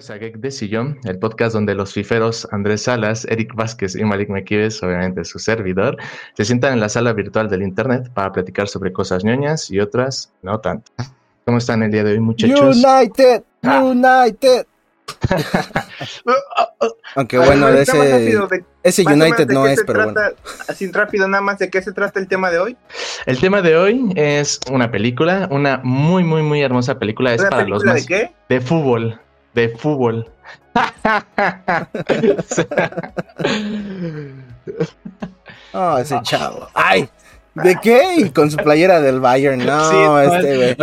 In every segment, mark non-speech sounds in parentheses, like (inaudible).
Bienvenidos a Geek de Sillón, el podcast donde los fiferos Andrés Salas, Eric Vázquez y Malik Mequives, obviamente su servidor, se sientan en la sala virtual del internet para platicar sobre cosas ñoñas y otras no tanto. ¿Cómo están el día de hoy, muchachos? United, ah. United. (laughs) Aunque bueno, ese, ese United no es, pero bueno. Así rápido, nada más, ¿de qué se trata el tema de hoy? El tema de hoy es una película, una muy, muy, muy hermosa película. Es para los más. ¿De qué? De fútbol de fútbol. oh, ese chavo. ¡Ay! ¿De qué? Y con su playera del Bayern. No, este güey.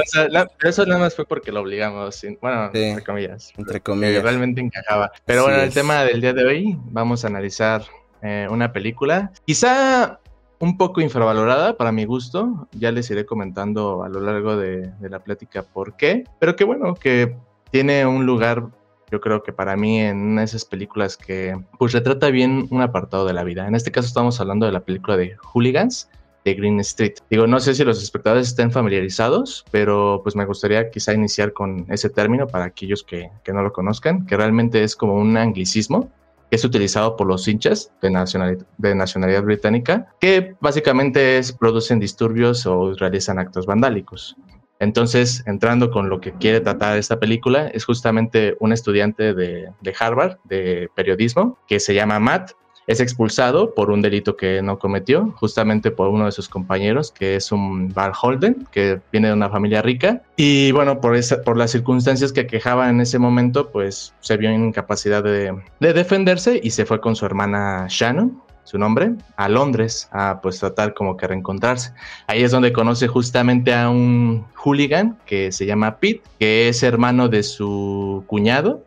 eso nada más fue porque lo obligamos. Bueno, entre comillas. Entre comillas. realmente encajaba. Pero bueno, el tema del día de hoy, vamos a analizar eh, una película. Quizá un poco infravalorada para mi gusto. Ya les iré comentando a lo largo de, de la plática por qué. Pero qué bueno, que tiene un lugar, yo creo que para mí, en esas películas que pues retrata bien un apartado de la vida. En este caso estamos hablando de la película de Hooligans de Green Street. Digo, no sé si los espectadores estén familiarizados, pero pues me gustaría quizá iniciar con ese término para aquellos que, que no lo conozcan, que realmente es como un anglicismo que es utilizado por los hinchas de nacionalidad, de nacionalidad británica, que básicamente producen disturbios o realizan actos vandálicos. Entonces, entrando con lo que quiere tratar esta película, es justamente un estudiante de, Harvard de periodismo que se llama Matt. Es expulsado por un delito que no cometió, justamente por uno de sus compañeros, que es un Bar Holden, que viene de una familia rica. Y bueno, por, por las circunstancias que quejaba en ese momento, pues se vio en incapacidad de, de defenderse y se fue con su hermana Shannon, su nombre, a Londres, a pues tratar como que reencontrarse. Ahí es donde conoce justamente a un hooligan que se llama Pete, que es hermano de su cuñado.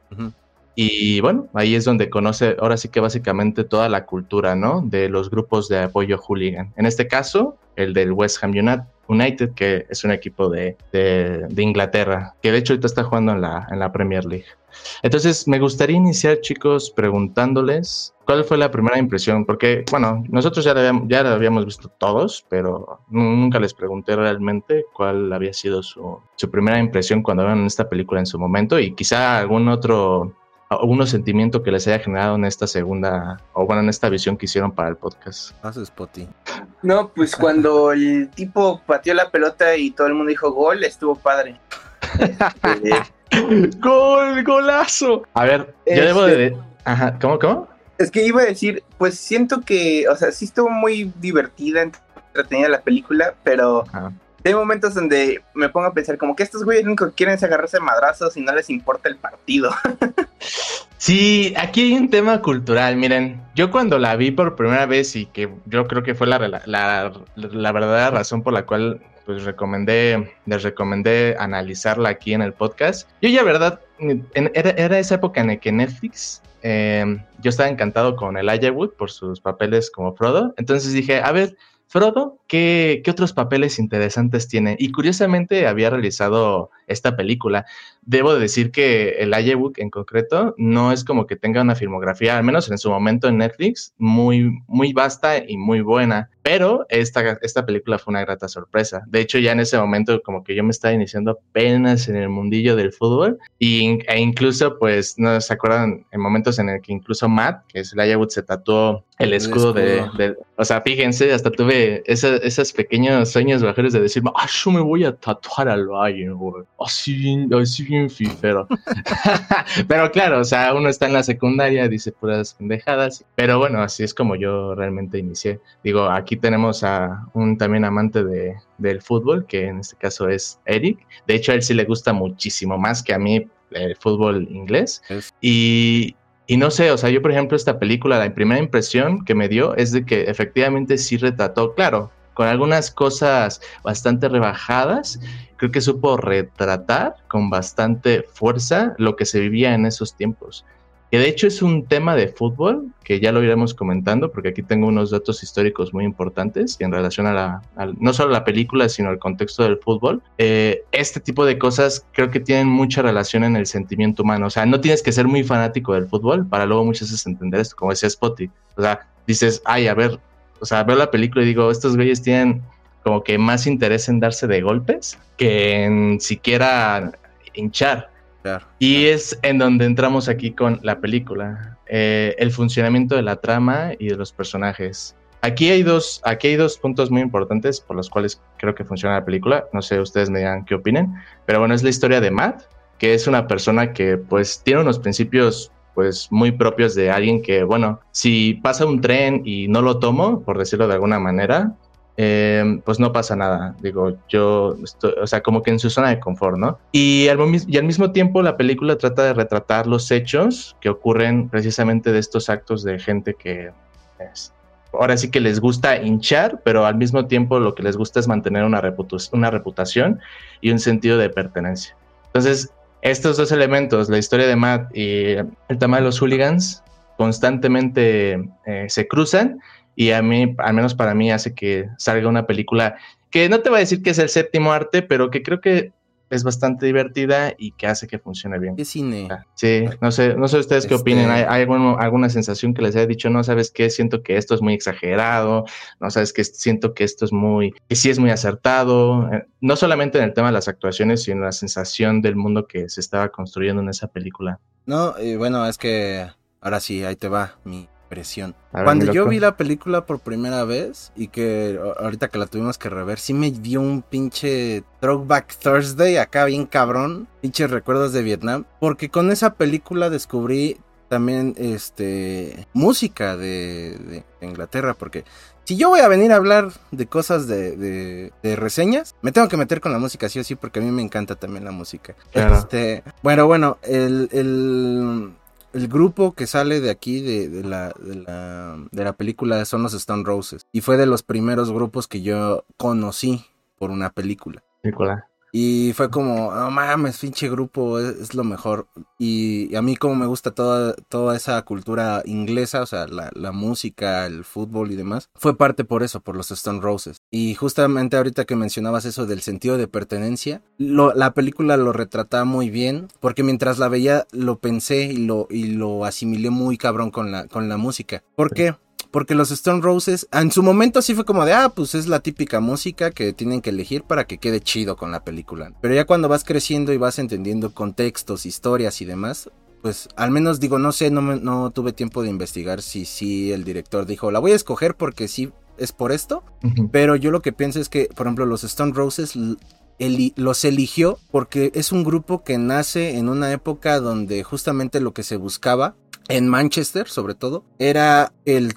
Y bueno, ahí es donde conoce ahora sí que básicamente toda la cultura, ¿no? De los grupos de apoyo hooligan. En este caso, el del West Ham United, que es un equipo de, de, Inglaterra, que de hecho ahorita está jugando en la, en la Premier League. Entonces, me gustaría iniciar, chicos, preguntándoles cuál fue la primera impresión, porque, bueno, nosotros ya la habíamos, ya habíamos visto todos, pero nunca les pregunté realmente cuál había sido su, su primera impresión cuando vieron esta película en su momento y quizá algún otro algunos sentimiento que les haya generado en esta segunda, o bueno, en esta visión que hicieron para el podcast. Spotty. No, pues cuando el tipo pateó la pelota y todo el mundo dijo gol, estuvo padre. (laughs) ¡Gol! ¡Golazo! A ver, yo debo de. Este, Ajá, ¿cómo, cómo? Es que iba a decir, pues siento que, o sea, sí estuvo muy divertida, entretenida la película, pero hay momentos donde me pongo a pensar como que estos güeyes nunca quieren agarrarse madrazos y no les importa el partido. (laughs) sí, aquí hay un tema cultural, miren, yo cuando la vi por primera vez y que yo creo que fue la, la, la verdadera razón por la cual pues recomendé, les recomendé analizarla aquí en el podcast. Yo ya, verdad, era, esa época en la que Netflix, eh, yo estaba encantado con el Wood por sus papeles como Frodo. Entonces dije, a ver, Frodo, ¿qué, ¿qué, otros papeles interesantes tiene? Y curiosamente había realizado esta película. Debo decir que el Ayebook en concreto no es como que tenga una filmografía, al menos en su momento en Netflix, muy, muy vasta y muy buena. Pero esta, esta película fue una grata sorpresa. De hecho, ya en ese momento como que yo me estaba iniciando apenas en el mundillo del fútbol y, e incluso pues no se acuerdan en momentos en el que incluso Matt, que es el Ayebook, se tatuó el escudo, De, O sea, fíjense, hasta tuve esos pequeños sueños bajeros de decirme, ah, yo me voy a tatuar al Bayern, güey así bien, así bien fifero. (laughs) pero claro, o sea, uno está en la secundaria, dice puras pendejadas, pero bueno, así es como yo realmente inicié. Digo, aquí tenemos a un también amante de, del fútbol, que en este caso es Eric. De hecho, a él sí le gusta muchísimo más que a mí el fútbol inglés. Y, y no sé, o sea, yo por ejemplo esta película, la primera impresión que me dio es de que efectivamente sí retrató, claro, con algunas cosas bastante rebajadas, creo que supo retratar con bastante fuerza lo que se vivía en esos tiempos. Que de hecho es un tema de fútbol que ya lo iremos comentando, porque aquí tengo unos datos históricos muy importantes en relación a la, no solo la película, sino al contexto del fútbol. Eh, este tipo de cosas creo que tienen mucha relación en el sentimiento humano. O sea, no tienes que ser muy fanático del fútbol para luego muchas veces entender esto, como decía Spotty. O sea, dices, ay, a ver, o sea, veo la película y digo, estos güeyes tienen como que más interés en darse de golpes que en siquiera hinchar. Y es en donde entramos aquí con la película, eh, el funcionamiento de la trama y de los personajes. Aquí hay, dos, aquí hay dos puntos muy importantes por los cuales creo que funciona la película. No sé, ustedes me digan qué opinen. Pero bueno, es la historia de Matt, que es una persona que pues tiene unos principios pues muy propios de alguien que, bueno, si pasa un tren y no lo tomo, por decirlo de alguna manera, eh, pues no pasa nada. Digo, yo, estoy, o sea, como que en su zona de confort, ¿no? Y al, y al mismo tiempo la película trata de retratar los hechos que ocurren precisamente de estos actos de gente que... Es, ahora sí que les gusta hinchar, pero al mismo tiempo lo que les gusta es mantener una, una reputación y un sentido de pertenencia. Entonces, estos dos elementos, la historia de Matt y el tema de los hooligans, constantemente eh, se cruzan y a mí, al menos para mí, hace que salga una película que no te voy a decir que es el séptimo arte, pero que creo que es bastante divertida y que hace que funcione bien. ¿Qué cine? Sí, no sé, no sé ustedes qué opinen. ¿Hay, hay alguna sensación que les haya dicho, no sabes qué, siento que esto es muy exagerado, no sabes que siento que esto es muy, que sí es muy acertado, eh, no solamente en el tema de las actuaciones, sino en la sensación del mundo que se estaba construyendo en esa película. No, bueno, es que ahora sí, ahí te va mi cuando yo vi la película por primera vez y que ahorita que la tuvimos que rever, sí me dio un pinche Throwback Thursday acá bien cabrón, pinches recuerdos de Vietnam, porque con esa película descubrí también este música de, Inglaterra, porque si yo voy a venir a hablar de cosas de, reseñas, me tengo que meter con la música sí o sí, porque a mí me encanta también la música. Este, bueno, bueno, el, el el grupo que sale de aquí de, la, de, la, de la película son los Stone Roses. Y fue de los primeros grupos que yo conocí por una película. Película. Y fue como, no mames, pinche grupo, es, lo mejor. Y, a mí como me gusta toda, toda esa cultura inglesa, o sea, la, la, música, el fútbol y demás, fue parte por eso, por los Stone Roses. Y justamente ahorita que mencionabas eso del sentido de pertenencia, la película lo retrataba muy bien, porque mientras la veía lo pensé y lo, y lo asimilé muy cabrón con la, con la música. ¿Por qué? Porque los Stone Roses, en su momento sí fue como de, ah, pues es la típica música que tienen que elegir para que quede chido con la película. Pero ya cuando vas creciendo y vas entendiendo contextos, historias y demás, pues al menos digo, no sé, no, no tuve tiempo de investigar si sí el director dijo, la voy a escoger porque sí es por esto. Pero yo lo que pienso es que, por ejemplo, los Stone Roses los eligió porque es un grupo que nace en una época donde justamente lo que se buscaba en Manchester sobre todo, era el,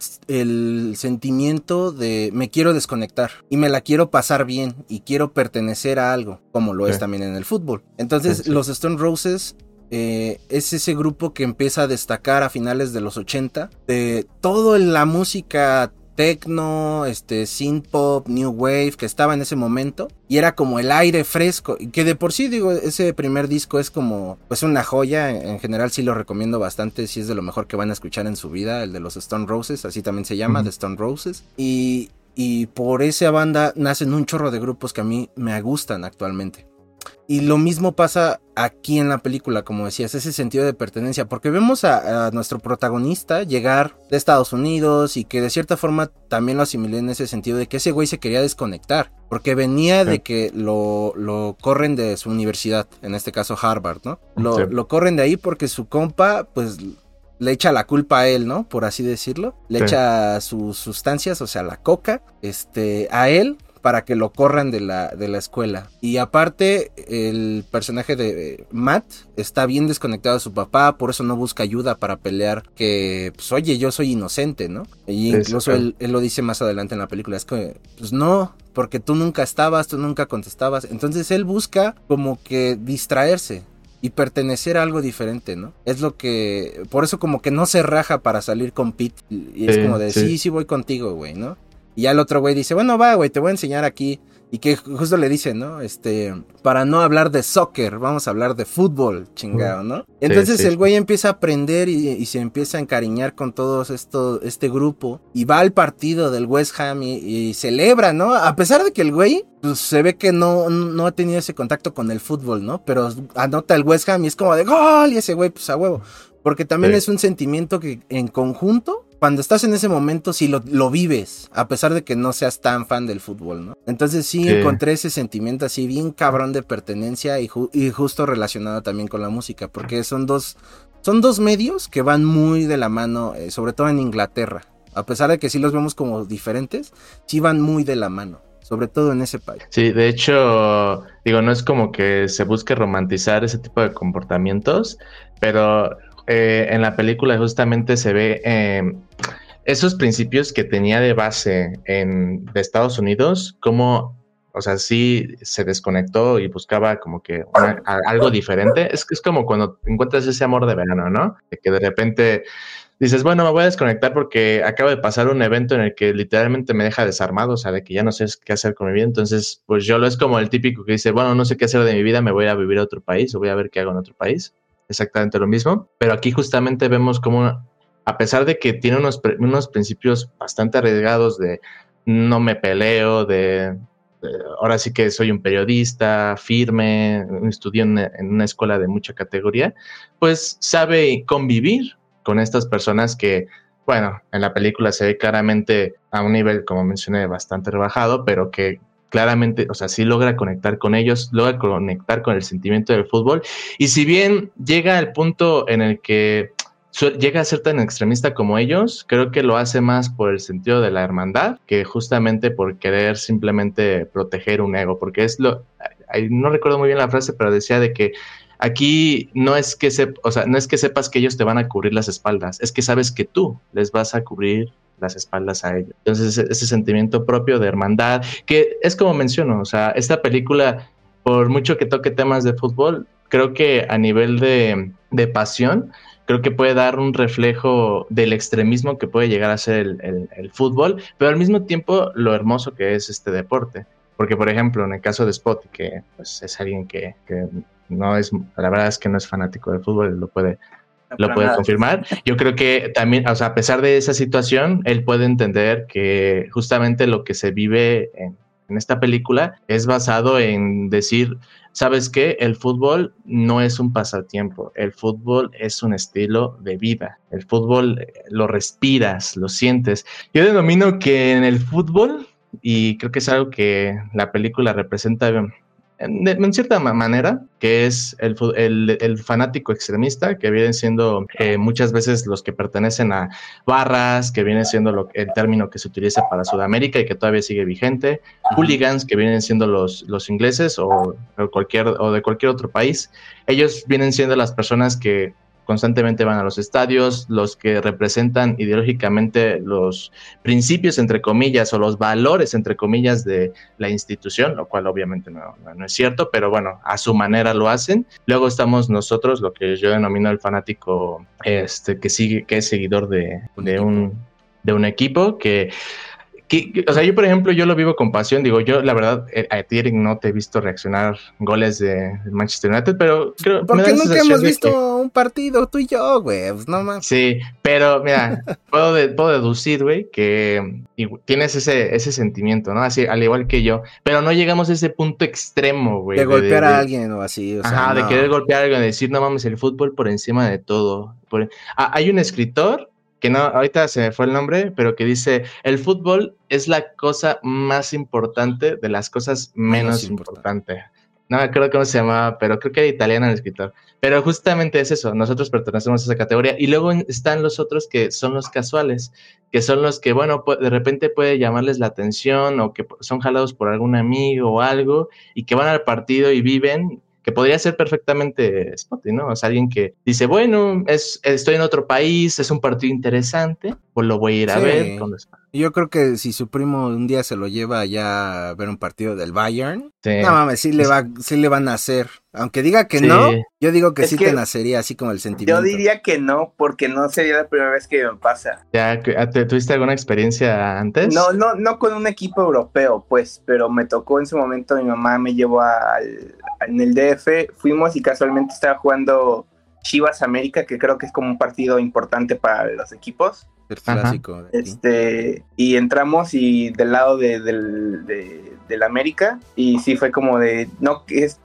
sentimiento de me quiero desconectar y me la quiero pasar bien y quiero pertenecer a algo, como lo es también en el fútbol. Entonces los Stone Roses eh, es ese grupo que empieza a destacar a finales de los 80 de toda la música techno, este, synth pop, new wave que estaba en ese momento y era como el aire fresco y que de por sí digo ese primer disco es como pues una joya en general sí lo recomiendo bastante si es de lo mejor que van a escuchar en su vida el de los Stone Roses así también se llama The Stone Roses y y por esa banda nacen un chorro de grupos que a mí me gustan actualmente y lo mismo pasa aquí en la película, como decías, ese sentido de pertenencia, porque vemos a, nuestro protagonista llegar de Estados Unidos y que de cierta forma también lo asimilé en ese sentido de que ese güey se quería desconectar, porque venía de que lo, lo, corren de su universidad, en este caso Harvard, ¿no? Lo, lo corren de ahí porque su compa, pues le echa la culpa a él, ¿no? Por así decirlo. Le echa sus sustancias, o sea, la coca, este, a él para que lo corran de la, de la escuela. Y aparte, el personaje de Matt está bien desconectado de su papá, por eso no busca ayuda para pelear, que, pues, oye, yo soy inocente, ¿no? Y incluso él, lo dice más adelante en la película, es que, pues no, porque tú nunca estabas, tú nunca contestabas. Entonces él busca como que distraerse, y pertenecer a algo diferente, ¿no? Es lo que, por eso como que no se raja para salir con Pete y es como de, sí, sí, sí voy contigo, güey, ¿no? Y ya el otro güey dice, bueno, va, güey, te voy a enseñar aquí. Y que justo le dice, ¿no? Este, para no hablar de soccer, vamos a hablar de fútbol, chingado, ¿no? Entonces el güey empieza a aprender y, se empieza a encariñar con todo esto, este grupo. Y va al partido del West Ham y, celebra, ¿no? A pesar de que el güey, pues se ve que no, no ha tenido ese contacto con el fútbol, ¿no? Pero anota el West Ham y es como de gol y ese güey, pues a huevo. Porque también es un sentimiento que en conjunto, cuando estás en ese momento, sí lo, lo, vives, a pesar de que no seas tan fan del fútbol, ¿no? Entonces sí, encontré ese sentimiento así bien cabrón de pertenencia y, y, justo relacionado también con la música, porque son dos, son dos medios que van muy de la mano, eh, sobre todo en Inglaterra. A pesar de que sí los vemos como diferentes, sí van muy de la mano sobre todo en ese país. Sí, de hecho, digo, no es como que se busque romantizar ese tipo de comportamientos, pero eh, en la película justamente se ve em, esos principios que tenía de base en, de Estados Unidos, como, o sea, sí se desconectó y buscaba como que algo diferente. Es que es como cuando encuentras ese amor de verano, ¿no? De que de repente dices, bueno, me voy a desconectar porque acabo de pasar un evento en el que literalmente me deja desarmado, o sea, de que ya no sé qué hacer con mi vida. Entonces, pues yo lo es como el típico que dice, bueno, no sé qué hacer de mi vida, me voy a vivir a otro país o voy a ver qué hago en otro país exactamente lo mismo, pero aquí justamente vemos como, a pesar de que tiene unos, unos principios bastante arriesgados de no me peleo, de, ahora sí que soy un periodista firme, estudié en una escuela de mucha categoría, pues sabe convivir con estas personas que bueno, en la película se ve claramente a un nivel, como mencioné, bastante rebajado, pero que claramente, o sea, sí logra conectar con ellos, logra conectar con el sentimiento del fútbol. Y si bien llega al punto en el que llega a ser tan extremista como ellos, creo que lo hace más por el sentido de la hermandad que justamente por querer simplemente proteger un ego, porque es lo, no recuerdo muy bien la frase, pero decía de que aquí no es que se, o sea, no es que sepas que ellos te van a cubrir las espaldas, es que sabes que tú les vas a cubrir las espaldas a ellos. Entonces, ese sentimiento propio de hermandad, que es como menciono, o sea, esta película, por mucho que toque temas de fútbol, creo que a nivel de, de pasión, creo que puede dar un reflejo del extremismo que puede llegar a ser el, el, fútbol, pero al mismo tiempo lo hermoso que es este deporte. Porque, por ejemplo, en el caso de Spot, que pues, es alguien que, que, no es, la verdad es que no es fanático del fútbol, lo puede lo puede confirmar. Yo creo que también, o sea, a pesar de esa situación, él puede entender que justamente lo que se vive en, esta película es basado en decir, ¿sabes qué? El fútbol no es un pasatiempo, el fútbol es un estilo de vida, el fútbol eh, lo respiras, lo sientes. Yo denomino que en el fútbol, y creo que es algo que la película representa en, cierta manera, que es el, el, fanático extremista, que vienen siendo eh, muchas veces los que pertenecen a barras, que viene siendo lo, el término que se utiliza para Sudamérica y que todavía sigue vigente, hooligans, que vienen siendo los, los ingleses o, cualquier, o de cualquier otro país. Ellos vienen siendo las personas que constantemente van a los estadios, los que representan ideológicamente los principios, entre comillas, o los valores, entre comillas, de la institución, lo cual obviamente no, no, es cierto, pero bueno, a su manera lo hacen. Luego estamos nosotros, lo que yo denomino el fanático este, que sigue, que es seguidor de, de un, de un equipo que o sea, yo por ejemplo, yo lo vivo con pasión. Digo, yo la verdad, eh, a ti no te he visto reaccionar goles de Manchester United, pero creo Porque nunca hemos visto un partido tú y yo, güey. Pues no más. Sí, pero mira, (laughs) puedo, puedo deducir, güey, que tienes ese, ese sentimiento, ¿no? Así, al igual que yo. Pero no llegamos a ese punto extremo, güey. De, golpear a alguien o así. O ajá, de querer golpear a alguien, de decir, no mames, el fútbol por encima de todo. Ah, hay un escritor que no, ahorita se me fue el nombre, pero que dice, el fútbol es la cosa más importante de las cosas menos importantes. No me acuerdo cómo se llamaba, pero creo que era italiano el escritor. Pero justamente es eso, nosotros pertenecemos a esa categoría. Y luego están los otros que son los casuales, que son los que, bueno, de repente puede llamarles la atención o que son jalados por algún amigo o algo y que van al partido y viven que podría ser perfectamente Spotty, ¿no? O sea, alguien que dice, bueno, es, estoy en otro país, es un partido interesante, pues lo voy a ir a ver. Yo creo que si su primo un día se lo lleva allá a ver un partido del Bayern, no mames, sí le, va, sí le van a hacer. Aunque diga que no, yo digo que sí te nacería así como el sentimiento. Yo diría que no, porque no sería la primera vez que me pasa. ¿Ya tuviste alguna experiencia antes? No, no, no con un equipo europeo, pues, pero me tocó en su momento, mi mamá me llevó al, en el DF, fuimos y casualmente estaba jugando Chivas América, que creo que es como un partido importante para los equipos. El clásico. Este, y entramos y del lado de, del, de, América, y sí fue como de, no, es,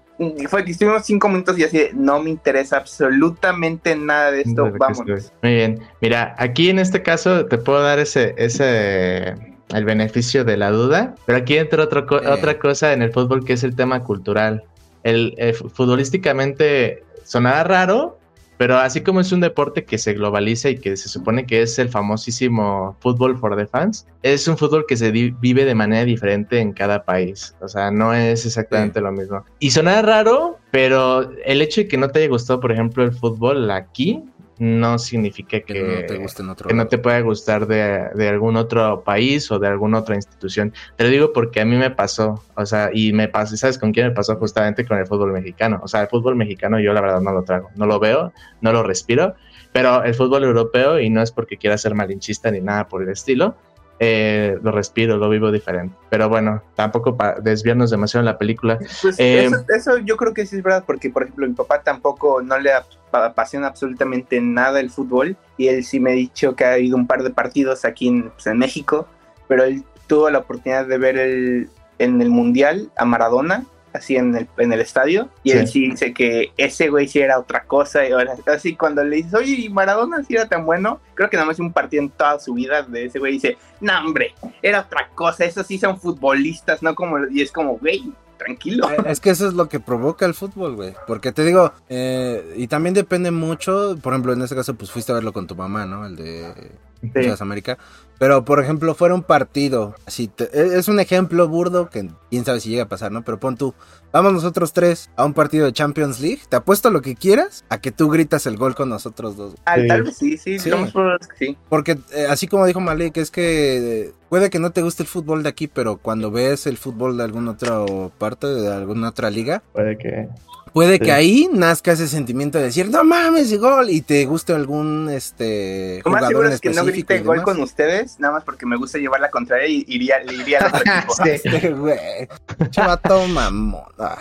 fue que estuvimos cinco minutos y así, no me interesa absolutamente nada de esto, vamos. Muy bien, mira, aquí en este caso te puedo dar ese, ese, el beneficio de la duda, pero aquí entra otra otra cosa en el fútbol que es el tema cultural. El, el futbolísticamente sonaba raro, pero así como es un deporte que se globaliza y que se supone que es el famosísimo fútbol for the fans, es un fútbol que se vive de manera diferente en cada país. O sea, no es exactamente lo mismo. Y suena raro, pero el hecho de que no te haya gustado, por ejemplo, el fútbol aquí, no significa que, no te, guste que no te pueda gustar de, algún otro país o de alguna otra institución. Te lo digo porque a mí me pasó, o sea, y me pasó, ¿sabes con quién me pasó? Justamente con el fútbol mexicano. O sea, el fútbol mexicano yo la verdad no lo trago, no lo veo, no lo respiro, pero el fútbol europeo, y no es porque quiera ser malinchista ni nada por el estilo, eh, lo respiro, lo vivo diferente. Pero bueno, tampoco para desviarnos demasiado en la película. Pues eh, eso, yo creo que sí es verdad, porque por ejemplo mi papá tampoco no le apasiona absolutamente nada el fútbol y él sí me ha dicho que ha habido un par de partidos aquí en, pues, en México, pero él tuvo la oportunidad de ver el, en el Mundial a Maradona así en el, en el estadio y él sí dice que ese güey sí era otra cosa y ahora así cuando le dices oye y Maradona sí era tan bueno creo que nada más un partido en toda su vida de ese güey dice no hombre era otra cosa esos sí son futbolistas no como y es como güey tranquilo. Eh, es que eso es lo que provoca el fútbol, güey. Porque te digo, eh, y también depende mucho, por ejemplo, en este caso, pues fuiste a verlo con tu mamá, ¿no? El de sí. América. Pero, por ejemplo, fuera un partido, así e, es un ejemplo burdo que quién sabe si llega a pasar, ¿no? Pero pon tú, vamos nosotros tres a un partido de Champions League, te apuesto lo que quieras a que tú gritas el gol con nosotros dos. Ah, tal vez sí, sí, sí. sí. Porque, eh, así como dijo Malik, es que puede que no te guste el fútbol de aquí, pero cuando ves el fútbol de alguna otra parte, de alguna otra liga, puede que Puede que ahí nazca ese sentimiento de decir, no mames, gol, y te guste algún este jugador más seguro es que no grite gol con ustedes, nada más porque me gusta llevar la contraria y iría, le iría al otro (laughs) equipo. Chavato mamón. Ah.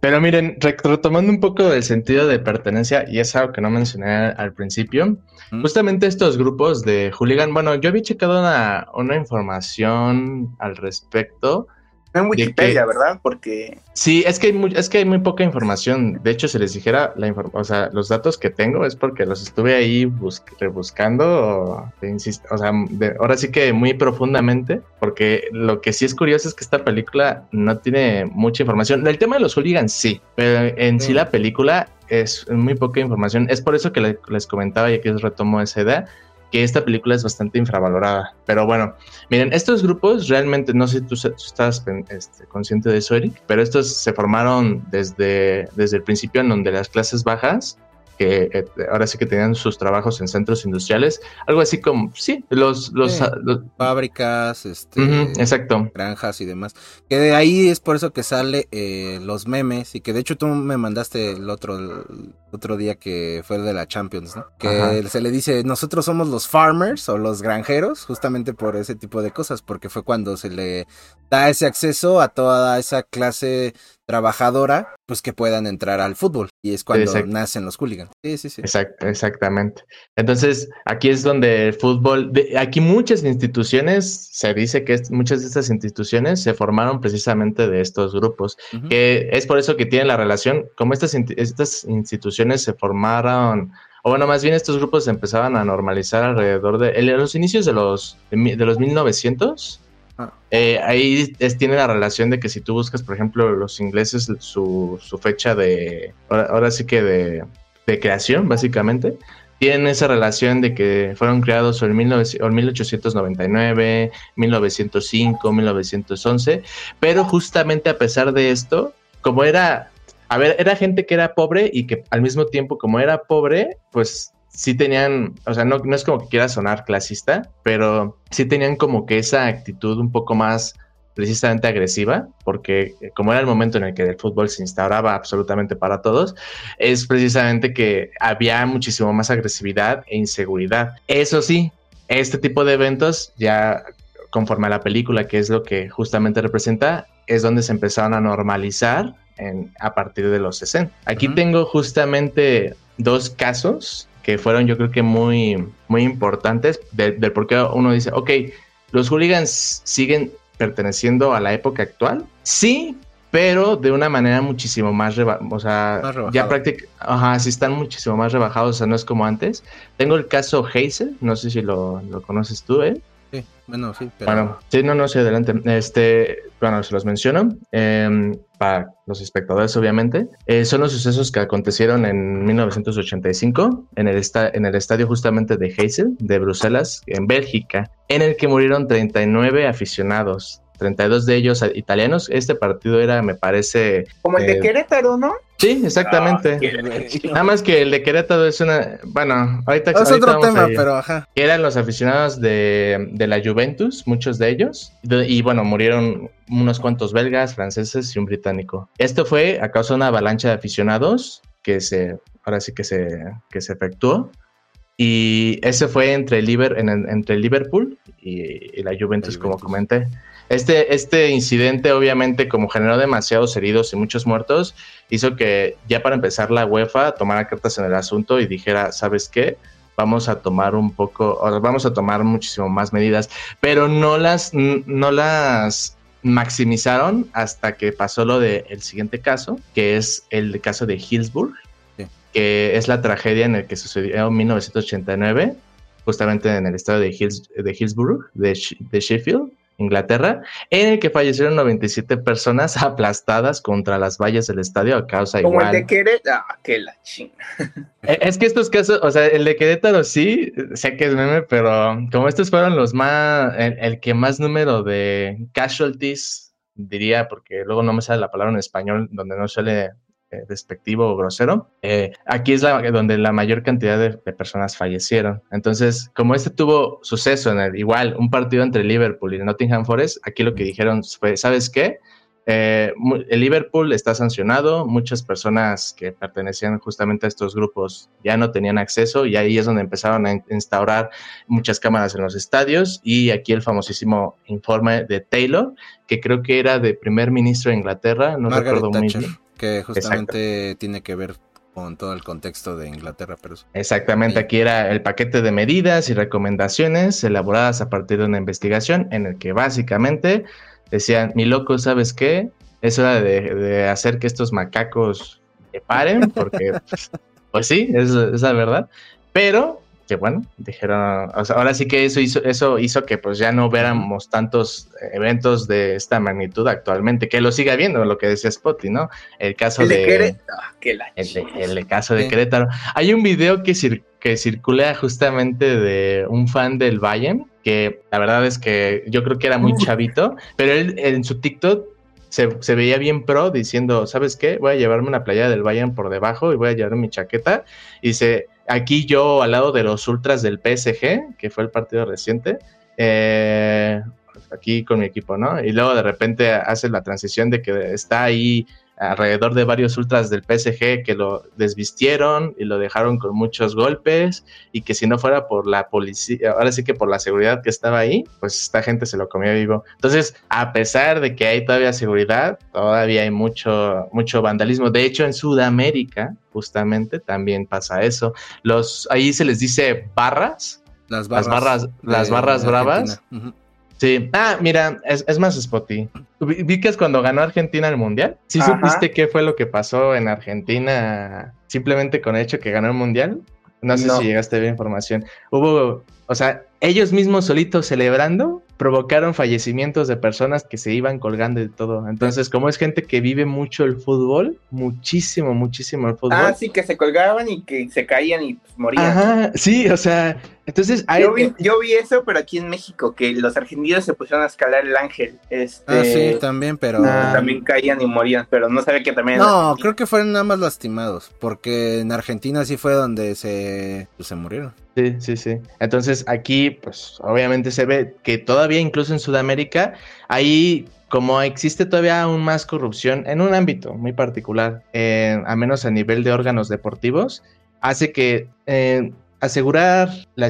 Pero miren, retomando un poco el sentido de pertenencia, y es algo que no mencioné al principio, justamente estos grupos de hooligan, bueno, yo había checado una, una información al respecto en Wikipedia, ¿verdad? Porque... Sí, es que, hay muy, es que hay muy poca información. De hecho, si les dijera la o sea, los datos que tengo es porque los estuve ahí buscando, o, o sea, ahora sí que muy profundamente, porque lo que sí es curioso es que esta película no tiene mucha información. El tema de los hooligans sí, pero en sí, la película es muy poca información. Es por eso que les comentaba y aquí retomo esa idea que esta película es bastante infravalorada. Pero bueno, miren, estos grupos realmente, no sé si tú, estás este, consciente de eso, Eric, pero estos se formaron desde, desde el principio en donde las clases bajas que eh, ahora sí que tenían sus trabajos en centros industriales, algo así como, sí, los... los, Fábricas, este, exacto. granjas y demás. Que de ahí es por eso que sale eh, los memes y que de hecho tú me mandaste el otro, otro día que fue el de la Champions, ¿no? Que se le dice, nosotros somos los farmers o los granjeros, justamente por ese tipo de cosas, porque fue cuando se le da ese acceso a toda esa clase trabajadora, pues que puedan entrar al fútbol. Y es cuando nacen los hooligans. Sí, sí, sí. exactamente. Entonces, aquí es donde el fútbol, aquí muchas instituciones, se dice que muchas de estas instituciones se formaron precisamente de estos grupos, que es por eso que tienen la relación, como estas, estas instituciones se formaron o bueno, más bien estos grupos empezaban a normalizar alrededor de en los inicios de los de los 1900 Eh, ahí tiene la relación de que si tú buscas, por ejemplo, los ingleses, su, fecha de, ahora, sí que de, creación, básicamente, tienen esa relación de que fueron creados en, 1899, 1905, 1911, pero justamente a pesar de esto, como era, a ver, era gente que era pobre y que al mismo tiempo como era pobre, pues sí tenían, o sea, no, no es como que quiera sonar clasista, pero sí tenían como que esa actitud un poco más precisamente agresiva, porque como era el momento en el que el fútbol se instauraba absolutamente para todos, es precisamente que había muchísimo más agresividad e inseguridad. Eso sí, este tipo de eventos ya conforme a la película, que es lo que justamente representa, es donde se empezaron a normalizar en, a partir de los 60. Aquí tengo justamente dos casos que fueron yo creo que muy, muy importantes del, por qué uno dice, ok, los hooligans siguen perteneciendo a la época actual. Sí, pero de una manera muchísimo más, reba o sea, ya prácticamente, ajá, sí están muchísimo más rebajados, o sea, no es como antes. Tengo el caso Hazel, no sé si lo, lo conoces tú, ¿eh? Sí, bueno, sí, pero... Bueno, sí, no, no, sí, adelante. Este, bueno, se los menciono, eh, para los espectadores, obviamente. Eh, son los sucesos que acontecieron en 1985 en el, en el estadio justamente de Hazel, de Bruselas, en Bélgica, en el que murieron 39 aficionados 32 de ellos italianos. Este partido era, me parece... Como el de eh, Querétaro, ¿no? Sí, exactamente. Ah, (laughs) Nada más que el de Querétaro es una... Bueno, ahorita... Es otro tema, pero ajá. Eran los aficionados de, de, la Juventus, muchos de ellos. Y bueno, murieron unos cuantos belgas, franceses y un británico. Esto fue a causa de una avalancha de aficionados que se... Ahora sí que se, que se efectuó. Y ese fue entre, entre Liverpool y, la Juventus, como comenté. Este, este incidente obviamente como generó demasiados heridos y muchos muertos, hizo que ya para empezar la UEFA tomara cartas en el asunto y dijera, ¿sabes qué? Vamos a tomar un poco, vamos a tomar muchísimo más medidas, pero no las, no las maximizaron hasta que pasó lo del siguiente caso, que es el caso de Hillsburg, que es la tragedia en el que sucedió en 1989, justamente en el estado de, de Hillsborough, de Sheffield, Inglaterra, en el que fallecieron 97 personas (laughs) aplastadas contra las vallas del estadio a causa Como igual. el de Querétaro, ah, que la ching. E, es que estos casos, o sea, el de Querétaro sí, sé que es meme, pero como estos fueron los más, el que más número de casualties, diría, porque luego no me sale la palabra en español, donde no suele eh, despectivo o grosero. Eh, aquí es la, donde la mayor cantidad de, personas fallecieron. Entonces, como este tuvo suceso en el igual un partido entre Liverpool y Nottingham Forest, aquí lo que dijeron fue, ¿sabes qué? Eh, el Liverpool está sancionado, muchas personas que pertenecían justamente a estos grupos ya no tenían acceso y ahí es donde empezaron a instaurar muchas cámaras en los estadios y aquí el famosísimo informe de Taylor, que creo que era de primer ministro de Inglaterra, no recuerdo muy bien que justamente tiene que ver con todo el contexto de Inglaterra. Pero... Exactamente, aquí era el paquete de medidas y recomendaciones elaboradas a partir de una investigación en el que básicamente decían, mi loco, ¿sabes qué? Es hora de, hacer que estos macacos paren, porque (laughs) pues sí, es, es la verdad. Pero que bueno, dijeron, ahora sí que eso hizo, eso hizo que pues ya no viéramos tantos eventos de esta magnitud actualmente, que lo siga viendo, lo que decía Spotty, ¿no? El caso de, Querétaro, el, caso de Querétaro. Hay un video que, que circula justamente de un fan del Bayern, que la verdad es que yo creo que era muy chavito, pero él en su TikTok se, se, veía bien pro diciendo, ¿sabes qué? Voy a llevarme una playa del Bayern por debajo y voy a llevar mi chaqueta. Y se Aquí yo al lado de los ultras del PSG, que fue el partido reciente, eh, aquí con mi equipo, ¿no? Y luego de repente hace la transición de que está ahí alrededor de varios ultras del PSG que lo desvistieron y lo dejaron con muchos golpes y que si no fuera por la policía, ahora sí que por la seguridad que estaba ahí, pues esta gente se lo comió vivo. Entonces, a pesar de que hay todavía seguridad, todavía hay mucho, mucho vandalismo. De hecho, en Sudamérica, justamente, también pasa eso. Los, ahí se les dice barras. Las barras, las barras, bravas. Sí. Ah, mira, es, más spotty. ¿Vi que es cuando ganó Argentina el Mundial? ¿Sí supiste qué fue lo que pasó en Argentina simplemente con el hecho que ganó el Mundial? No sé si llegaste a ver información. Hubo, o sea, ellos mismos solitos celebrando provocaron fallecimientos de personas que se iban colgando de todo. Entonces, como es gente que vive mucho el fútbol, muchísimo, muchísimo el fútbol. Ah, sí, que se colgaban y que se caían y pues, morían. Ajá, sí, o sea, entonces... Yo, vi, yo vi eso, pero aquí en México, que los argentinos se pusieron a escalar el ángel. Este... Ah, sí, también, pero... También caían y morían, pero no sabía que también... No, creo que fueron nada más lastimados, porque en Argentina sí fue donde se, pues, se murieron. Sí, sí, sí. Entonces aquí, pues obviamente se ve que todavía incluso en Sudamérica, ahí como existe todavía aún más corrupción en un ámbito muy particular, eh, a menos a nivel de órganos deportivos, hace que eh, asegurar la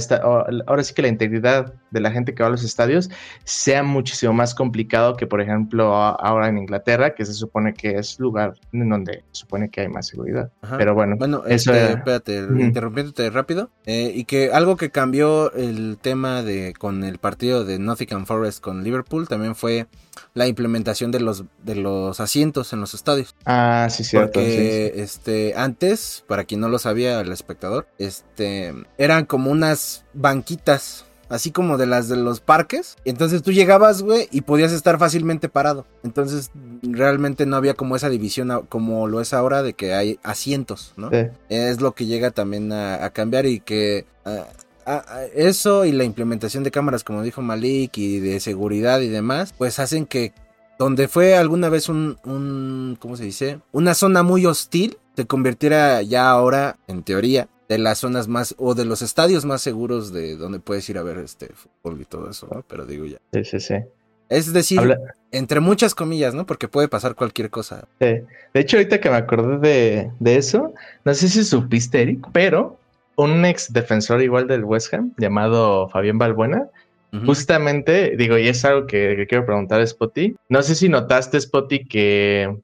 ahora sí que la integridad de la gente que va a los estadios sea muchísimo más complicado que, por ejemplo, ahora en Inglaterra, que se supone que es lugar en donde se supone que hay más seguridad. Pero bueno, bueno, eso este, espérate, interrumpiéndote rápido, eh, y que algo que cambió el tema de con el partido de Nottingham Forest con Liverpool también fue la implementación de los de los asientos en los estadios. Ah, sí, cierto. Porque este antes, para quien no lo sabía, el espectador, este eran como unas banquitas así como de las de los parques. Entonces tú llegabas, güey, y podías estar fácilmente parado. Entonces realmente no había como esa división como lo es ahora de que hay asientos, ¿no? Es lo que llega también a, cambiar y que... eso y la implementación de cámaras, como dijo Malik, y de seguridad y demás, pues hacen que donde fue alguna vez un, un ¿cómo se dice? Una zona muy hostil, se convirtiera ya ahora, en teoría, de las zonas más o de los estadios más seguros de donde puedes ir a ver este fútbol y todo eso, ¿no? Pero digo ya. Sí, sí, sí. Es decir, entre muchas comillas, ¿no? Porque puede pasar cualquier cosa. Sí. De hecho, ahorita que me acordé de, de eso, no sé si supiste, Eric, pero un ex defensor igual del West Ham, llamado Fabián Balbuena, justamente, digo, y es algo que, que quiero preguntar a Spotty. No sé si notaste, Spotty, que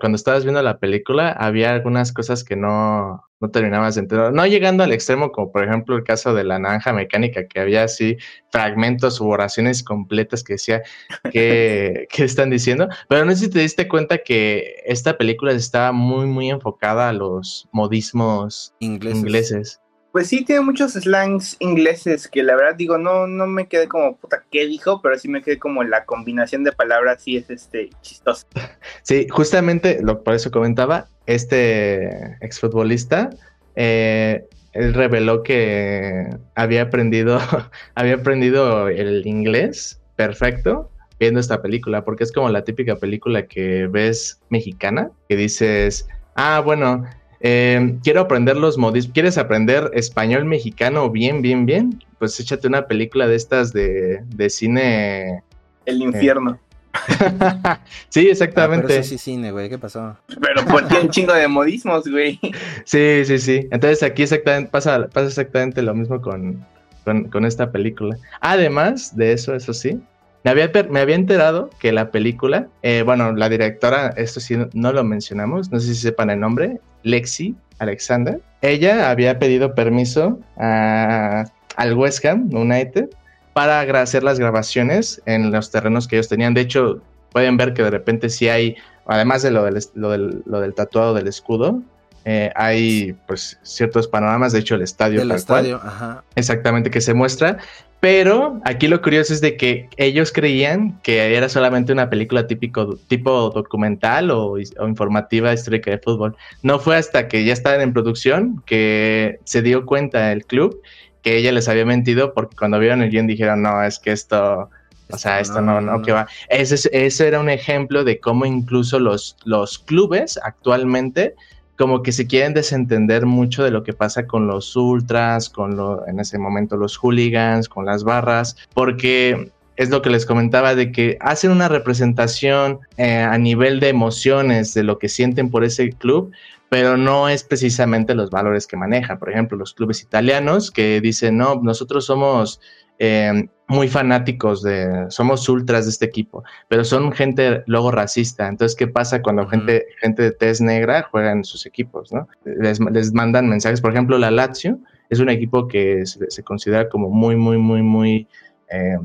cuando estabas viendo la película, había algunas cosas que no, no terminabas de entender. No llegando al extremo, como por ejemplo el caso de la naranja mecánica, que había así fragmentos u oraciones completas que decía (laughs) que, están diciendo. Pero no sé si te diste cuenta que esta película estaba muy, muy enfocada a los modismos ingleses. Pues sí, tiene muchos slangs ingleses que la verdad digo, no, no me quedé como puta qué dijo, pero sí me quedé como la combinación de palabras sí es este chistoso. (laughs) Sí, justamente lo por eso comentaba, este exfutbolista, eh, él reveló que había aprendido, (laughs) había aprendido el inglés perfecto viendo esta película, porque es como la típica película que ves mexicana, que dices, ah, bueno, Em, quiero aprender los modismos. ¿Quieres aprender español mexicano bien, bien, bien? Pues échate una película de estas de, cine. El infierno. (laughs) sí, exactamente. Ah, pero sí cine, güey. ¿Qué pasó? Pero porque un chingo de modismos, güey. (laughs) Sí, sí, sí. Entonces aquí exactamente pasa, pasa exactamente lo mismo con, con esta película. Además de eso, eso sí, me había, me había enterado que la película, eh, bueno, la directora, esto sí no lo mencionamos, no sé si sepan el nombre, Lexi Alexander. Ella había pedido permiso al West Ham United para hacer las grabaciones en los terrenos que ellos tenían. De hecho, pueden ver que de repente sí hay, además de lo del tatuado del escudo, eh, hay pues ciertos panoramas, de hecho el estadio. El estadio, ajá. Exactamente, que se muestra. Pero aquí lo curioso es de que ellos creían que era solamente una película típico, tipo documental o, informativa histórica de fútbol. No fue hasta que ya estaban en producción que se dio cuenta el club que ella les había mentido porque cuando vieron el guion dijeron, no, es que esto, o sea, esto no, no, que va. Ese, ese era un ejemplo de cómo incluso los, los clubes actualmente como que se quieren desentender mucho de lo que pasa con los ultras, con lo, en ese momento los hooligans, con las barras, porque es lo que les comentaba de que hacen una representación eh, a nivel de emociones de lo que sienten por ese club, pero no es precisamente los valores que manejan. Por ejemplo, los clubes italianos que dicen, no, nosotros somos eh, muy fanáticos de, somos ultras de este equipo, pero son gente luego racista. Entonces, ¿qué pasa cuando gente, gente de tez negra juega en sus equipos? ¿no? Les, les, mandan mensajes, por ejemplo, la Lazio es un equipo que se, considera como muy, muy, muy, muy, eh,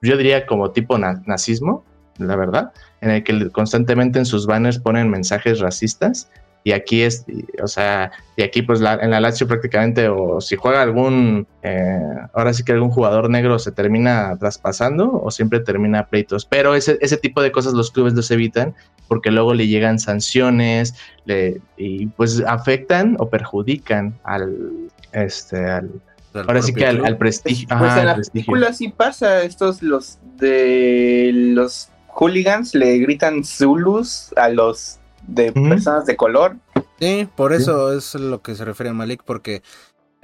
yo diría como tipo nazismo, la verdad, en el que constantemente en sus banners ponen mensajes racistas y aquí es, o sea, y aquí pues en la Lazio prácticamente, o si juega algún, eh, ahora sí que algún jugador negro se termina traspasando o siempre termina pleitos, pero ese, ese tipo de cosas los clubes los evitan porque luego le llegan sanciones le, y pues afectan o perjudican al, este, al, ahora sí que al, prestigio. Pues en la película sí pasa, estos los de los hooligans le gritan Zulus a los de personas de color. Sí, por eso es lo que se refiere a Malik, porque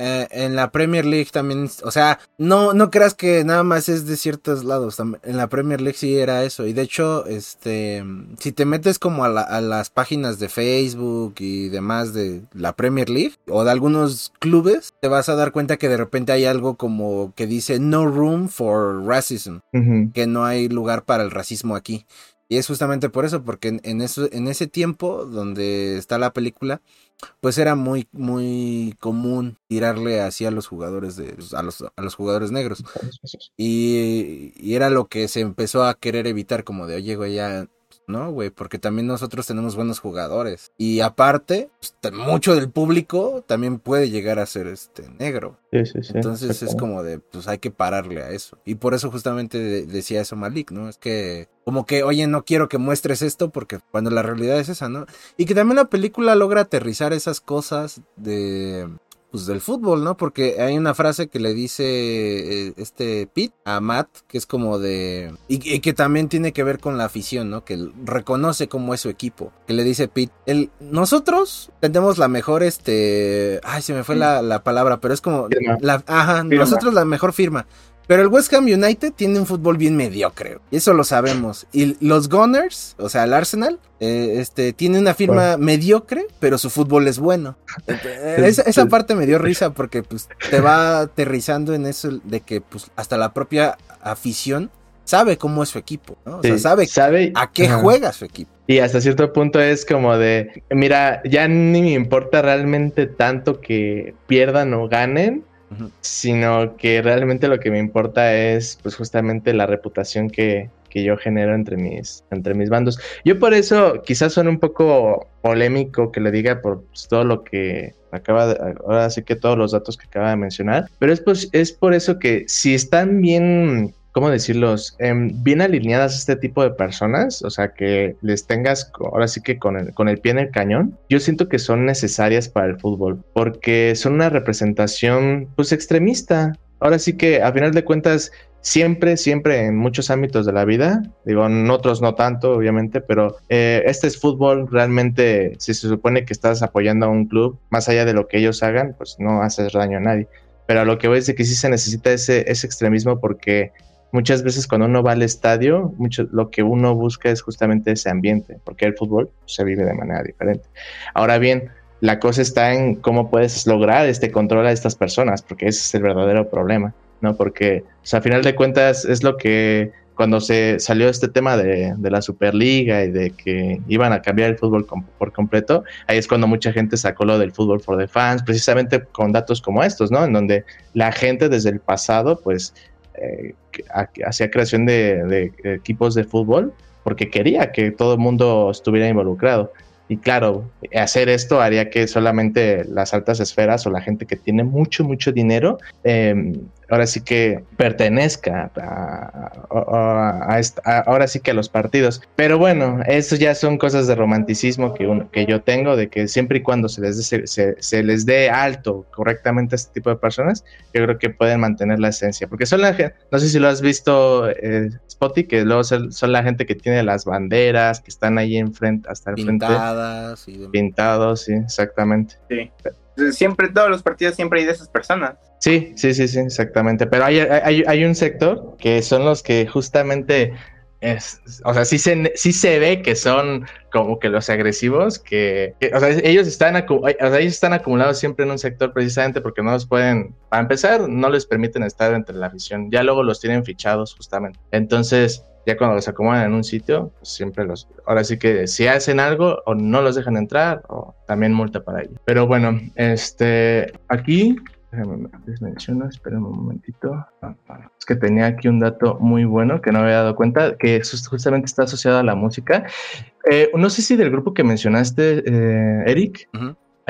Eh, en la Premier League también, o sea, no, no creas que nada más es de ciertos lados. En la Premier League sí era eso. Y de hecho, este, si te metes como a, a las páginas de Facebook y demás de la Premier League o de algunos clubes, te vas a dar cuenta que de repente hay algo como que dice no room for racism, que no hay lugar para el racismo aquí. Y es justamente por eso, porque en, eso, en ese tiempo donde está la película, pues era muy, muy común tirarle así a los jugadores de, a los, a los jugadores negros. Y, y, era lo que se empezó a querer evitar, como de, oye, güey, ya ¿no, güey? Porque también nosotros tenemos buenos jugadores. Y aparte, pues, mucho del público también puede llegar a ser este negro. Sí, sí, sí. Entonces es como de, pues hay que pararle a eso. Y por eso justamente decía eso Malik, ¿no? Es que como que, oye, no quiero que muestres esto porque cuando la realidad es esa, ¿no? Y que también la película logra aterrizar esas cosas de pues del fútbol, ¿no? Porque hay una frase que le dice eh, este Pete a Matt, que es como de... Y, que también tiene que ver con la afición, ¿no? Que reconoce cómo es su equipo. Que le dice Pete, el, nosotros tenemos la mejor, este... Ay, se me fue la, la palabra, pero es como... La, ajá, nosotros la mejor firma. Pero el West Ham United tiene un fútbol bien mediocre. Y eso lo sabemos. Y los Gunners, o sea, el Arsenal, eh, este, tiene una firma mediocre, pero su fútbol es bueno. (laughs) esa, parte me dio risa porque pues, te va aterrizando en eso de que pues, hasta la propia afición sabe cómo es su equipo, ¿no? O sea, sabe, sabe, a qué juega su equipo. Y hasta cierto punto es como de, mira, ya ni me importa realmente tanto que pierdan o ganen, sino que realmente lo que me importa es pues justamente la reputación que, yo genero entre mis, entre mis bandos. Yo por eso quizás son un poco polémico que le diga por pues, todo lo que acaba de, ahora sí que todos los datos que acaba de mencionar, pero es, pues, es por eso que si están bien ¿cómo decirlos? Em, bien alineadas a este tipo de personas, o sea, que les tengas ahora sí que con el, con el pie en el cañón, yo siento que son necesarias para el fútbol, porque son una representación pues extremista. Ahora sí que a final de cuentas, siempre, siempre en muchos ámbitos de la vida, digo, en otros no tanto, obviamente, pero eh, este es fútbol, realmente, si se supone que estás apoyando a un club, más allá de lo que ellos hagan, pues no haces daño a nadie. Pero lo que voy es de que sí se necesita ese, ese extremismo porque muchas veces cuando uno va al estadio, mucho, lo que uno busca es justamente ese ambiente, porque el fútbol se vive de manera diferente. Ahora bien, la cosa está en cómo puedes lograr este control a estas personas, porque ese es el verdadero problema, ¿no? Porque, o sea, a final de cuentas, es lo que cuando se salió este tema de, de la Superliga y de que iban a cambiar el fútbol por completo, ahí es cuando mucha gente sacó lo del fútbol for the fans, precisamente con datos como estos, ¿no? En donde la gente desde el pasado, pues, eh, hacía creación de, equipos de fútbol porque quería que todo el mundo estuviera involucrado. Y claro, hacer esto haría que solamente las altas esferas o la gente que tiene mucho, mucho dinero eh, ahora sí que pertenezca a, ahora sí que a los partidos. Pero bueno, eso ya son cosas de romanticismo que, que yo tengo, de que siempre y cuando se les, dé, se, les dé alto correctamente a este tipo de personas, yo creo que pueden mantener la esencia. Porque son la gente, no sé si lo has visto, eh, Spotty, que luego son, la gente que tiene las banderas, que están ahí enfrente, hasta el Pintadas frente. Pintados, sí, exactamente. Sí siempre, todos los partidos siempre hay de esas personas. Sí, sí, sí, sí, exactamente. Pero hay, hay, hay un sector que son los que justamente es, o sea, sí se, sí se ve que son como que los agresivos, que, o sea, ellos están, están acumulados siempre en un sector precisamente porque no los pueden, para empezar, no les permiten estar entre la visión, ya luego los tienen fichados justamente. Entonces, ya cuando los acomodan en un sitio, pues siempre los, ahora sí que si hacen algo o no los dejan entrar o también multa para ellos. Pero bueno, este, aquí, les menciono, esperen un momentito. Es que tenía aquí un dato muy bueno que no había dado cuenta, que justamente está asociado a la música. Eh, no sé si del grupo que mencionaste, eh, Eric,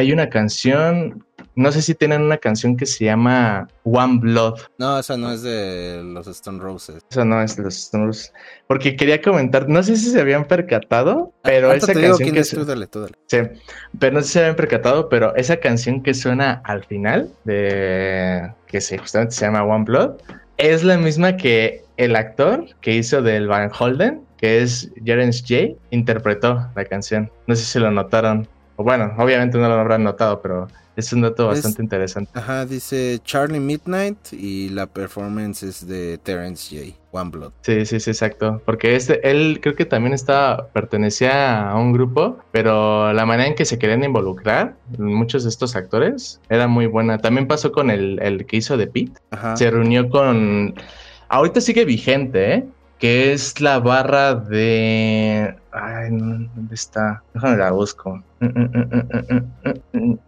hay una canción no sé si tienen una canción que se llama One Blood. No, esa no es de los Stone Roses. Esa no es de los Stone Roses. Porque quería comentar, no sé si se habían percatado, pero esa canción que tú dale, tú dale. Sí, pero no sé si se habían percatado, pero esa canción que suena al final de que se, justamente se llama One Blood es la misma que el actor que hizo del Van Holden, que es Jerence J, interpretó la canción. No sé si lo notaron. O bueno, obviamente no lo habrán notado, pero Es un dato bastante interesante. Ajá, dice Charlie Midnight y la performance es de Terence J. One Blood. Sí, sí, sí, exacto. Porque este, él creo que también estaba, pertenecía a un grupo, pero la manera en que se querían involucrar, muchos de estos actores, era muy buena. También pasó con el, el que hizo de Pete. Ajá. Se reunió con. Ahorita sigue vigente, ¿eh? Que es la barra de... Ay, ¿dónde está? Déjame la busco.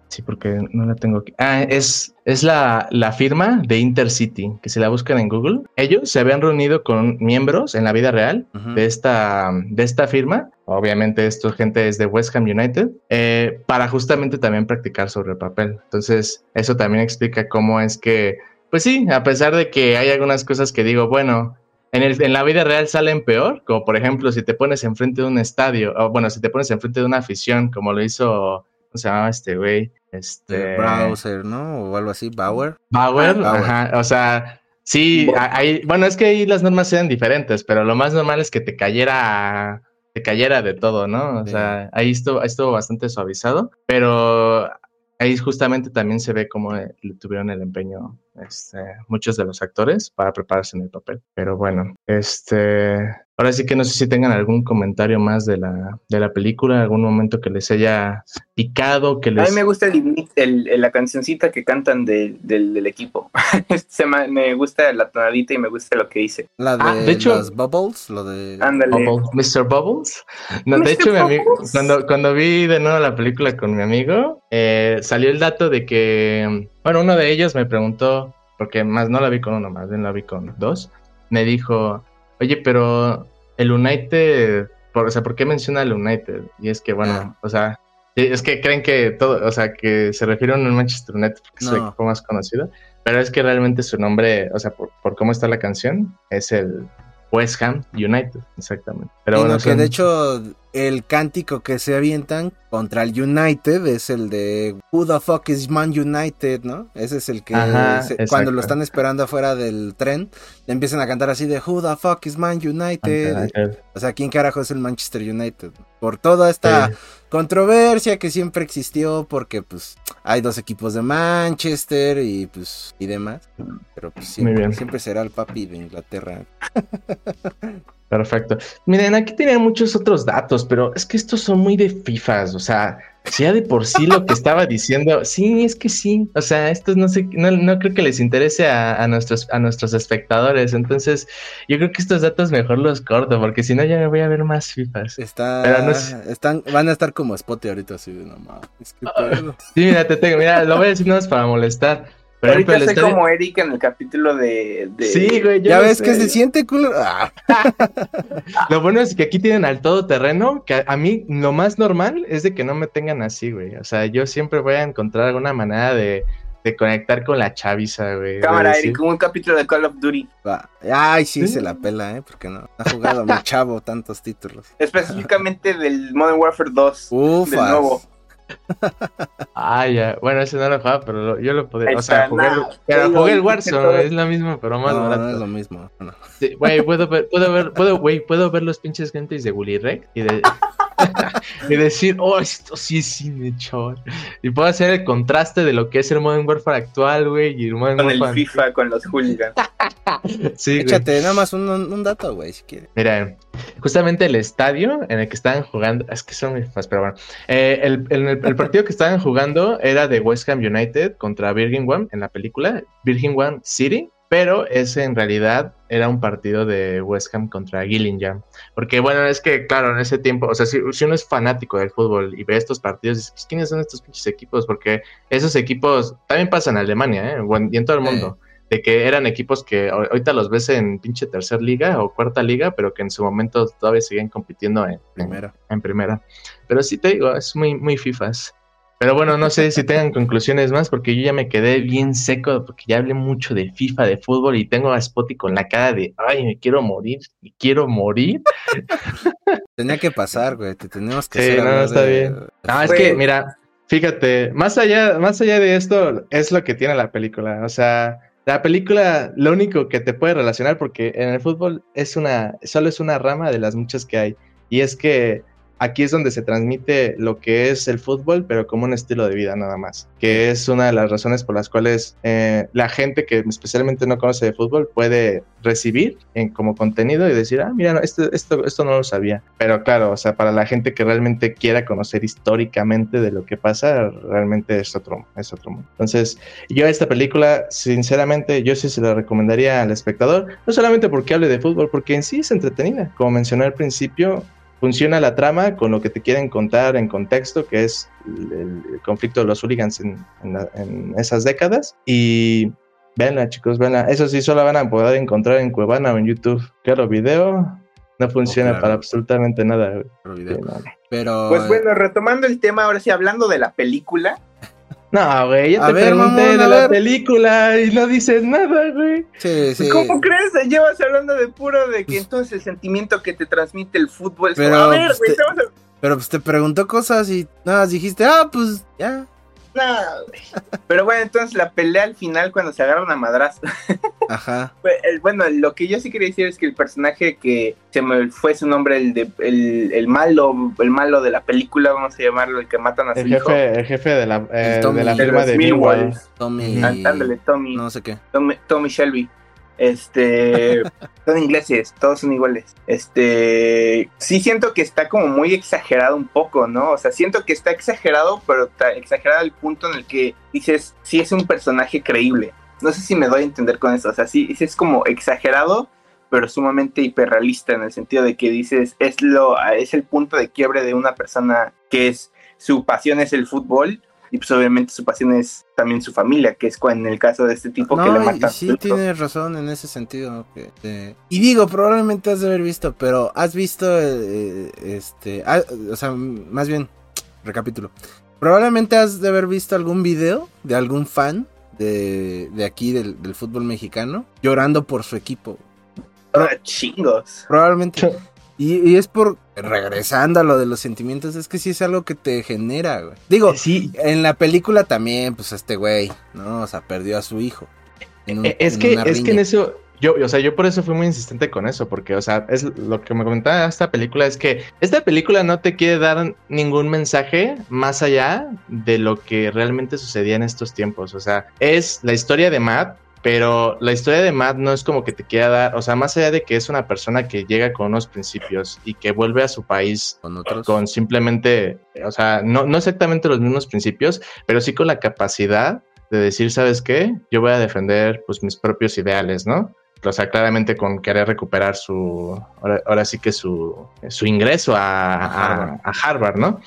Sí, porque no la tengo aquí. Ah, es, es la, la firma de Intercity, que se la buscan en Google. Ellos se habían reunido con miembros en la vida real de, esta, de esta firma. Obviamente, esto gente es de West Ham United, eh, para justamente también practicar sobre el papel. Entonces, eso también explica cómo es que, pues sí, a pesar de que hay algunas cosas que digo, bueno, en, el, en, la vida real salen peor, como por ejemplo si te pones enfrente de un estadio, o bueno, si te pones enfrente de una afición, como lo hizo, ¿cómo se llamaba este güey? Este... Browser, ¿no? O algo así, Bauer. Bauer, ajá, o sea, sí, hay, bueno, es que ahí las normas sean diferentes, pero lo más normal es que te cayera, te cayera de todo, ¿no? O sea, ahí estuvo, estuvo bastante suavizado, pero ahí justamente también se ve cómo le tuvieron el empeño este, muchos de los actores para prepararse en el papel. Pero bueno, este, ahora sí que no sé si tengan algún comentario más de la, de la película, algún momento que les haya picado, que les... A mí me gusta el, la cancioncita que cantan del, equipo. (laughs) Se me, gusta la tonadita y me gusta lo que dice. La de, ah, de hecho, los Bubbles, lo de... Mr. Bubbles. de hecho, cuando, cuando vi de nuevo la película con mi amigo, eh, salió el dato de que bueno, uno de ellos me preguntó, porque más no la vi con uno, más bien la vi con dos, me dijo, oye, pero el United, por, o sea, ¿por qué menciona el United? Y es que, bueno, ah. o sea, es que creen que todo, o sea, que se refiere a un Manchester United porque es el equipo más conocido, pero es que realmente su nombre, o sea, por, por cómo está la canción, es el West Ham United, exactamente. Pero bueno, que de hecho el cántico que se avientan contra el United es el de Who the fuck is Man United, ¿no? Ese es el que cuando lo están esperando afuera del tren, le empiezan a cantar así de Who the fuck is Man United. O sea, ¿quién carajo es el Manchester United? Por toda esta controversia que siempre existió porque pues hay dos equipos de Manchester y pues y demás. Pero pues siempre, siempre será el papi de Inglaterra. (laughs) Perfecto. Miren, aquí tienen muchos otros datos, pero es que estos son muy de FIFAs, o sea, si ya de por sí lo que estaba diciendo, (laughs) sí, es que sí, o sea, estos no sé, no, no creo que les interese a, nuestros, a nuestros espectadores, entonces yo creo que estos datos mejor los corto, porque si no ya me voy a ver más FIFAs. Está, están, van a estar como Spotty ahorita, así de nomás. Es que ah, sí, mira, te tengo, mira, lo voy a decir no es para molestar. Pero Ahorita estoy como Eric en el capítulo de. Sí, güey. Ya ves que se siente culo. Ah. (laughs) lo bueno es que aquí tienen al todoterreno, que a, mí lo más normal es de que no me tengan así, güey. O sea, yo siempre voy a encontrar alguna manera de, de conectar con la chaviza, güey. Cámara, Eric, como un capítulo de Call of Duty. Ay, sí, se la pela, ¿eh? Porque no ha jugado mi chavo tantos títulos. Específicamente del Modern Warfare 2. Uf. Del nuevo. Ah, ya. Bueno, ese no lo jugaba, pero yo lo podía. O sea, jugué, pero jugué el Warzone, es lo mismo, pero más no, No es lo mismo. Güey, puedo ver, puedo ver, puedo, güey, puedo ver los pinches gentes de Willy Rec y de. (laughs) y decir, oh, esto sí es cine, chaval. Y puedo hacer el contraste de lo que es el Modern Warfare actual, güey, y el Modern con el FIFA, con los hooligans. sí, Échate nada más un, un dato, güey, si quieres. Mira, justamente el estadio en el que estaban jugando, es que son fáciles, pero bueno, eh, el, el, partido que estaban jugando era de West Ham United contra One en la película, One City, pero ese en realidad era un partido de West Ham contra Gillingham. Porque bueno, es que claro, en ese tiempo, o sea, si, uno es fanático del fútbol y ve estos partidos, dices, pues, ¿quiénes son estos pinches equipos? Porque esos equipos también pasan en Alemania, ¿eh? y en todo el mundo. De que eran equipos que ahorita los ves en pinche tercer liga o cuarta liga, pero que en su momento todavía siguen compitiendo en primera. En, primera. Pero sí te digo, es muy, muy FIFAs. Pero bueno, no sé si tengan conclusiones más, porque yo ya me quedé bien seco, porque ya hablé mucho de FIFA, de fútbol, y tengo a Spotty con la cara de, ay, me quiero morir, y quiero morir. (laughs) Tenía que pasar, güey, te tenemos que Sí, no, está bien. No, es que, mira, fíjate, más allá, más allá de esto, es lo que tiene la película. O sea, la película, lo único que te puede relacionar, porque en el fútbol es una, solo es una rama de las muchas que hay, y es que aquí es donde se transmite lo que es el fútbol, pero como un estilo de vida nada más, que es una de las razones por las cuales eh, la gente que especialmente no conoce de fútbol puede recibir en, como contenido y decir, ah, mira, esto, esto, esto no lo sabía. Pero claro, o sea, para la gente que realmente quiera conocer históricamente de lo que pasa, realmente es otro, es otro mundo. Entonces, yo esta película, sinceramente, yo sí se la recomendaría al espectador, no solamente porque hable de fútbol, porque en sí es entretenida. Como mencioné al principio, funciona la trama con lo que te quieren contar en contexto, que es el, conflicto de los hooligans en, esas décadas. Y véanla, chicos, véanla. Eso sí, solo van a poder encontrar en Cuevana o en YouTube. Claro, video no funciona para absolutamente nada. Pero... Pues bueno, retomando el tema, ahora sí, hablando de la película, no, güey, ya te pregunté de la película y no dices nada, güey. Sí, sí. ¿Cómo crees? Llevas hablando de puro de que entonces el sentimiento que te transmite el fútbol. Pero, a ver, pues, güey, Pero pues te preguntó cosas y nada, dijiste, ah, pues ya. Pero bueno, entonces la pelea al final cuando se agarran a madrazo. Ajá. (laughs) bueno, lo que yo sí quería decir es que el personaje que se me fue su nombre, el de el, malo, el malo de la película, vamos a llamarlo, el que matan a su el jefe, El jefe de la, eh, de la firma de. Tommy. Ándale, Tommy. No sé qué. Tommy Shelby. Este, (laughs) son ingleses, todos son iguales. Este, sí siento que está como muy exagerado un poco, ¿no? O sea, siento que está exagerado, pero está exagerado al punto en el que dices, sí es un personaje creíble. No sé si me doy a entender con eso. O sea, sí, es como exagerado, pero sumamente hiperrealista en el sentido de que dices, es lo, es el punto de quiebre de una persona que es, su pasión es el fútbol y pues obviamente su pasión es también su familia, que es en el caso de este tipo que le mata. Sí, tienes razón en ese sentido. Eh, y digo, probablemente has de haber visto, pero has visto, eh, este, ah, o sea, más bien, recapítulo. Probablemente has de haber visto algún video de algún fan de, de aquí del, del, fútbol mexicano llorando por su equipo. Ah, chingos. Probablemente. Y, es por, regresando a lo de los sentimientos, es que sí es algo que te genera, güey. Digo, sí. en la película también, pues este güey, ¿no? O sea, perdió a su hijo. Eh, es que, es que en eso, yo, o sea, yo por eso fui muy insistente con eso, porque, o sea, es lo que me comentaba esta película es que esta película no te quiere dar ningún mensaje más allá de lo que realmente sucedía en estos tiempos. O sea, es la historia de Matt, pero la historia de Matt no es como que te quiera dar, o sea, más allá de que es una persona que llega con unos principios y que vuelve a su país con, con simplemente, o sea, no, no exactamente los mismos principios, pero sí con la capacidad de decir, ¿sabes qué? Yo voy a defender pues mis propios ideales, ¿no? O sea, claramente con querer recuperar su, ahora, sí que su, su ingreso a, a Harvard, ¿no?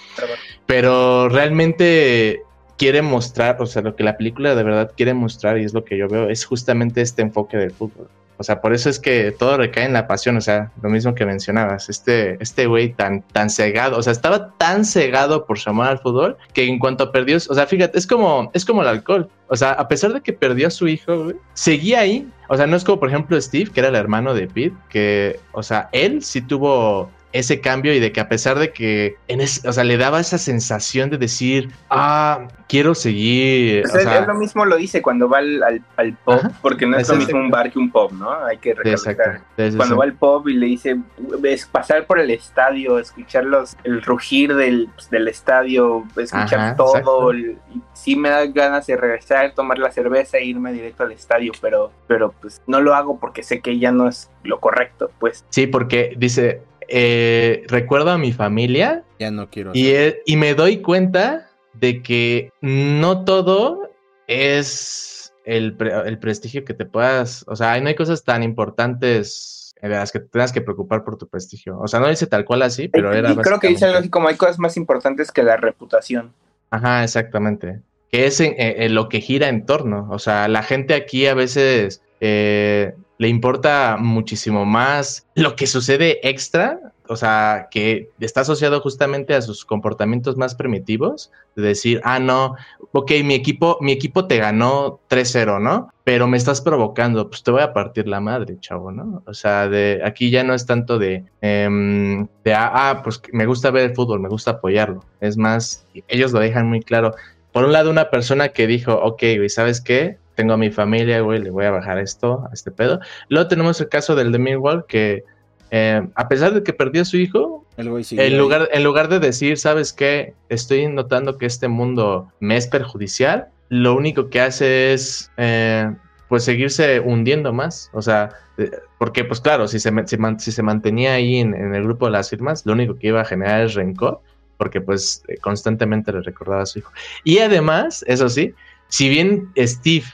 Pero realmente quiere mostrar, o sea, lo que la película de verdad quiere mostrar, y es lo que yo veo, es justamente este enfoque del fútbol. O sea, por eso es que todo recae en la pasión, o sea, lo mismo que mencionabas, este este güey tan tan cegado, o sea, estaba tan cegado por su amor al fútbol que en cuanto perdió, o sea, fíjate, es como es como el alcohol. O sea, a pesar de que perdió a su hijo, seguía ahí. O sea, no es como por ejemplo Steve, que era el hermano de Pete, que, o sea, él sí tuvo ese cambio y de que a pesar de que, en o sea, le daba esa sensación de decir, ah, quiero seguir. o sea, él lo mismo lo dice cuando va al, al, pop, porque no es, lo mismo un bar que un pop, ¿no? Hay que recalcar. Cuando va al pop y le dice, es pasar por el estadio, escuchar los, el rugir del, pues, del estadio, escuchar todo, y sí me da ganas de regresar, tomar la cerveza e irme directo al estadio, pero, pero pues no lo hago porque sé que ya no es lo correcto, pues. Sí, porque dice, eh, recuerdo a mi familia. Ya no quiero. Y, y me doy cuenta de que no todo es el, el, prestigio que te puedas. O sea, no hay cosas tan importantes en las que te tengas que preocupar por tu prestigio. O sea, no dice tal cual así, pero era. Y creo que dice algo así como hay cosas más importantes que la reputación. Ajá, exactamente. Que es en, lo que gira en torno. O sea, la gente aquí a veces eh, le importa muchísimo más lo que sucede extra, o sea, que está asociado justamente a sus comportamientos más primitivos, de decir, ah, no, ok, mi equipo, mi equipo te ganó 3-0, ¿no? Pero me estás provocando, pues te voy a partir la madre, chavo, ¿no? O sea, de aquí ya no es tanto de, em, de ah, ah, pues me gusta ver el fútbol, me gusta apoyarlo. Es más, ellos lo dejan muy claro. Por un lado, una persona que dijo, ok, ¿sabes qué? Tengo a mi familia, güey, le voy a bajar esto, a este pedo. Luego tenemos el caso del de Millwall, que eh, a pesar de que perdió a su hijo, en, lugar, en lugar de decir, ¿sabes qué? Estoy notando que este mundo me es perjudicial, lo único que hace es eh, pues seguirse hundiendo más. O sea, eh, porque pues claro, si se, si, se mantenía ahí en, el grupo de las firmas, lo único que iba a generar es rencor, porque pues constantemente le recordaba a su hijo. Y además, eso sí, si bien Steve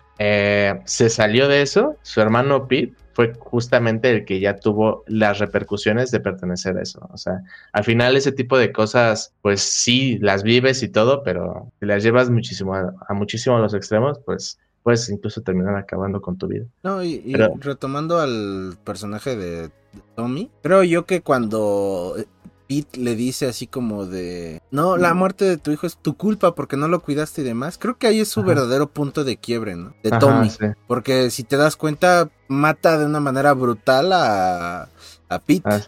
se salió de eso, su hermano Pete fue justamente el que ya tuvo las repercusiones de pertenecer a eso. O sea, al final ese tipo de cosas, pues sí, las vives y todo, pero si las llevas muchísimo a, muchísimo a los extremos, pues puedes incluso terminar acabando con tu vida. No, y, retomando al personaje de Tommy, creo yo que cuando Pete le dice así como de, no, la muerte de tu hijo es tu culpa porque no lo cuidaste y demás. Creo que ahí es su verdadero punto de quiebre, ¿no? De Tommy. Porque si te das cuenta, mata de una manera brutal a, a Pete. Ah,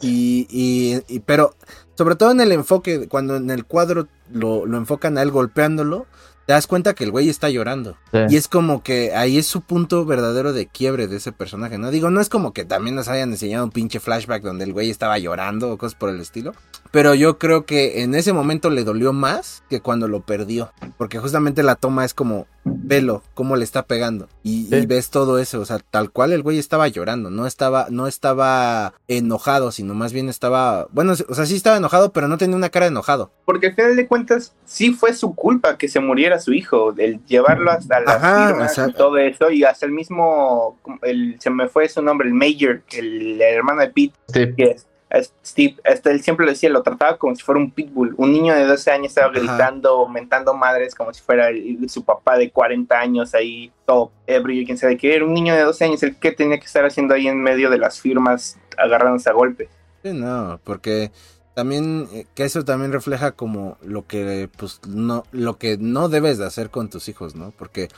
y, y, pero sobre todo en el enfoque, cuando en el cuadro lo, lo enfocan a él golpeándolo, te das cuenta que el güey está llorando. Y es como que ahí es su punto verdadero de quiebre de ese personaje, ¿no? Digo, no es como que también nos hayan enseñado un pinche flashback donde el güey estaba llorando o cosas por el estilo. Pero yo creo que en ese momento le dolió más que cuando lo perdió. Porque justamente la toma es como, velo, cómo le está pegando. Y, ves todo eso, o sea, tal cual el güey estaba llorando, no estaba, no estaba enojado, sino más bien estaba, bueno, o sea, sí estaba enojado, pero no tenía una cara de enojado. Porque al final de cuentas, sí fue su culpa que se muriera su hijo, el llevarlo hasta la y todo eso, y hasta el mismo, el, se me fue su nombre, el Major, el, hermano de Pete, que Steve, hasta él siempre lo decía, lo trataba como si fuera un pitbull. Un niño de 12 años estaba gritando, mentando madres como si fuera su papá de 40 años ahí, todo ebrio, quién sabe qué. Era un niño de 12 años el que tenía que estar haciendo ahí en medio de las firmas, agarrándose a golpes. Sí, no, porque también eh, que eso también refleja como lo que pues no lo que no debes de hacer con tus hijos no porque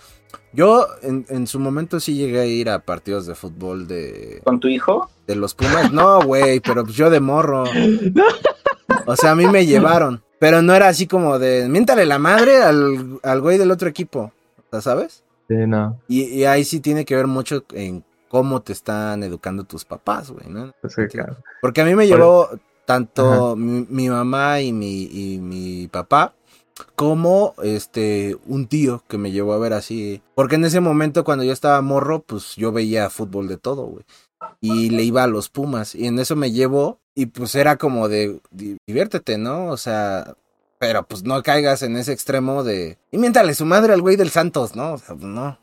yo en, en su momento sí llegué a ir a partidos de fútbol de con tu hijo de los Pumas no güey pero pues yo de morro o sea a mí me llevaron pero no era así como de miéntale la madre al, al güey del otro equipo ¿sabes? Sí, no. Y, y ahí sí tiene que ver mucho en cómo te están educando tus papás, güey, ¿no? Sí, claro. Porque a mí me llevó, tanto mi, mamá y mi, y mi papá, como este un tío que me llevó a ver así. Porque en ese momento cuando yo estaba morro, pues yo veía fútbol de todo, güey. Y le iba a los Pumas. Y en eso me llevó. Y pues era como de diviértete, ¿no? O sea. Pero pues no caigas en ese extremo de. Y miéntale su madre al güey del Santos, ¿no? O sea, pues no.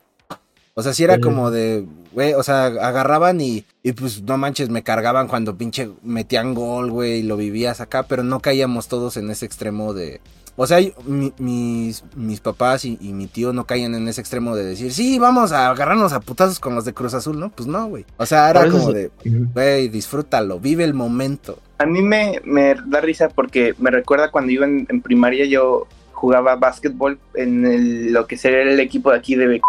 O sea, sí era como de, güey, o sea, agarraban y, y pues no manches, me cargaban cuando pinche metían gol, güey, y lo vivías acá, pero no caíamos todos en ese extremo de... O sea, mis, mis papás y, mi tío no caían en ese extremo de decir, sí, vamos a agarrarnos a putazos con los de Cruz Azul, ¿no? Pues no, güey. O sea, era como de, güey, disfrútalo, vive el momento. A mí me, me da risa porque me recuerda cuando iba en, primaria yo jugaba básquetbol en lo que sería el equipo de aquí de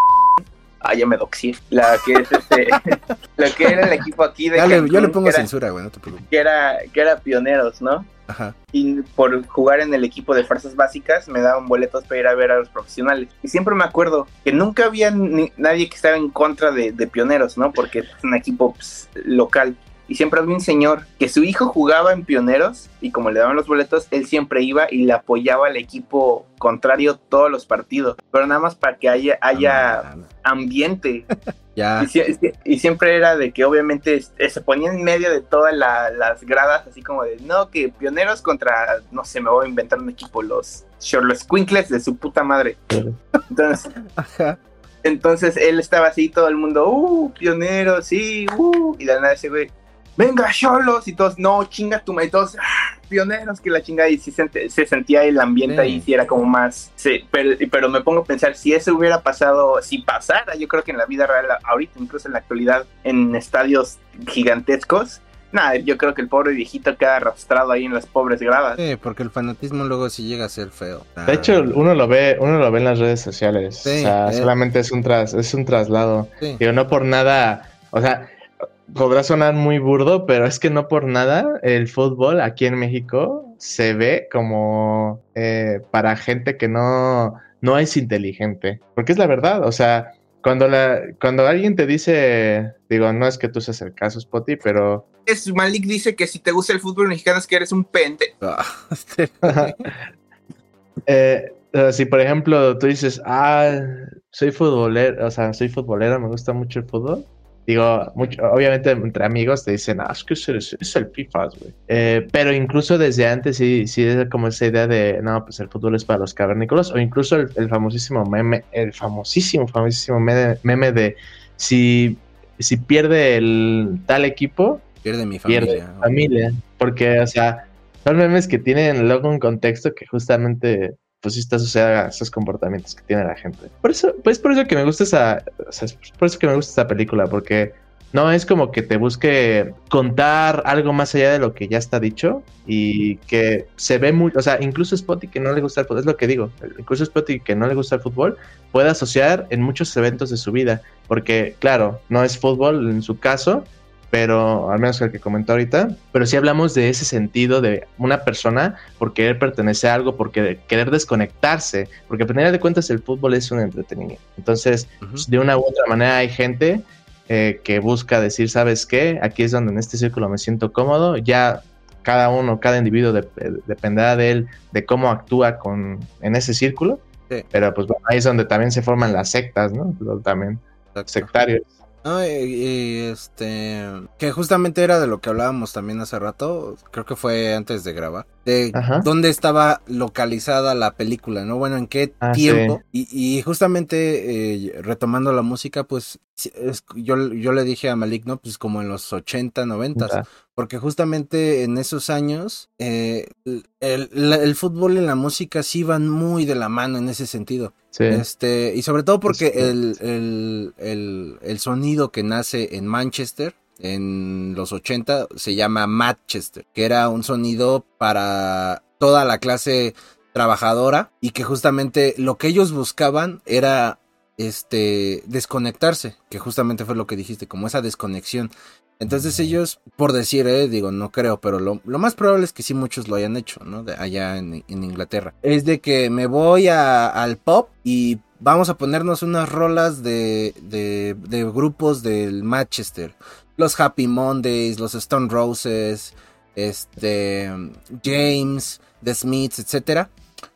Ah, (laughs) ya me doxí. La que es este. (laughs) lo que era el equipo aquí de. Dale, yo le pongo censura, güey, no te preocupes. Que era, que era pioneros, ¿no? Ajá. Y por jugar en el equipo de fuerzas básicas me daban boletos para ir a ver a los profesionales. Y siempre me acuerdo que nunca había nadie que estaba en contra de, pioneros, ¿no? Porque es un equipo pues, local y siempre había un señor que su hijo jugaba en Pioneros y como le daban los boletos, él siempre iba y le apoyaba al equipo contrario todos los partidos, pero nada más para que haya, haya ambiente. (laughs) ya. Y, siempre era de que obviamente se ponía en medio de todas las gradas, así como de, no, que Pioneros contra, no sé, me voy a inventar un equipo, los, los Quinkles de su puta madre. (laughs) Entonces... Entonces él estaba así, todo el mundo, uh, pionero, sí, uh, y de nada ese güey, venga, cholos, y todos, no, chinga tu madre, y todos, ah, pioneros, que la chinga, y sí se, sentía el ambiente ahí, sí era como más, sí, pero, me pongo a pensar, si eso hubiera pasado, si pasara, yo creo que en la vida real, ahorita, incluso en la actualidad, en estadios gigantescos, nada, yo creo que el pobre viejito queda arrastrado ahí en las pobres gradas. Sí, porque el fanatismo luego sí llega a ser feo. De hecho, uno lo ve, uno lo ve en las redes sociales. o sea, eh. solamente es un tras, es un traslado. Digo, no por nada, o sea, podrá sonar muy burdo, pero es que no por nada el fútbol aquí en México se ve como eh, para gente que no, no es inteligente. Porque es la verdad, o sea, cuando, la, cuando alguien te dice, digo, no es que tú seas el caso, Spotty, pero es, Malik dice que si te gusta el fútbol mexicano es que eres un pente. Ah, (laughs) (laughs) eh, si por ejemplo tú dices, ah, soy futbolero, o sea, soy futbolero, me gusta mucho el fútbol. Digo, mucho, obviamente entre amigos te dicen, ah, es que es, el FIFA, güey. Eh, pero incluso desde antes sí, sí es como esa idea de, no, pues el fútbol es para los cavernícolas, o incluso el, famosísimo meme, el famosísimo, famosísimo meme, de si, si pierde el tal equipo, pierde mi familia. Pierde familia. Porque, o sea, son memes que tienen luego un contexto que justamente pues sí está asociada a esos comportamientos que tiene la gente. Por eso, pues por eso que me gusta esa, por eso que me gusta esta película, porque no es como que te busque contar algo más allá de lo que ya está dicho y que se ve muy, o sea, incluso Spotty que no le gusta el fútbol, es lo que digo, incluso Spotty que no le gusta el fútbol puede asociar en muchos eventos de su vida, porque claro, no es fútbol en su caso, pero al menos el que comentó ahorita, pero sí hablamos de ese sentido de una persona por querer pertenecer a algo, por querer, desconectarse, porque a final de cuentas el fútbol es un entretenimiento. Entonces, pues, de una u otra manera hay gente eh, que busca decir, ¿sabes qué? Aquí es donde en este círculo me siento cómodo, ya cada uno, cada individuo dependerá de él, de cómo actúa con, en ese círculo, pero pues ahí es donde también se forman las sectas, ¿no? También sectarios. No, y, este, que justamente era de lo que hablábamos también hace rato, creo que fue antes de grabar, de dónde estaba localizada la película, ¿no? Bueno, en qué ah, tiempo. Y, justamente eh, retomando la música, pues yo, yo le dije a Malik, ¿no? Pues como en los 80, 90, porque justamente en esos años eh, el, el, fútbol y la música sí van muy de la mano en ese sentido. Este, y sobre todo porque el, el, el, sonido que nace en Manchester en los 80 se llama Manchester, que era un sonido para toda la clase trabajadora y que justamente lo que ellos buscaban era este desconectarse, que justamente fue lo que dijiste, como esa desconexión. Entonces ellos, por decir, eh, digo, no creo, pero lo, más probable es que sí muchos lo hayan hecho, ¿no? De allá en, Inglaterra. Es de que me voy al pop y vamos a ponernos unas rolas de, de, de grupos del Manchester. Los Happy Mondays, los Stone Roses, este, James, The Smiths, etc.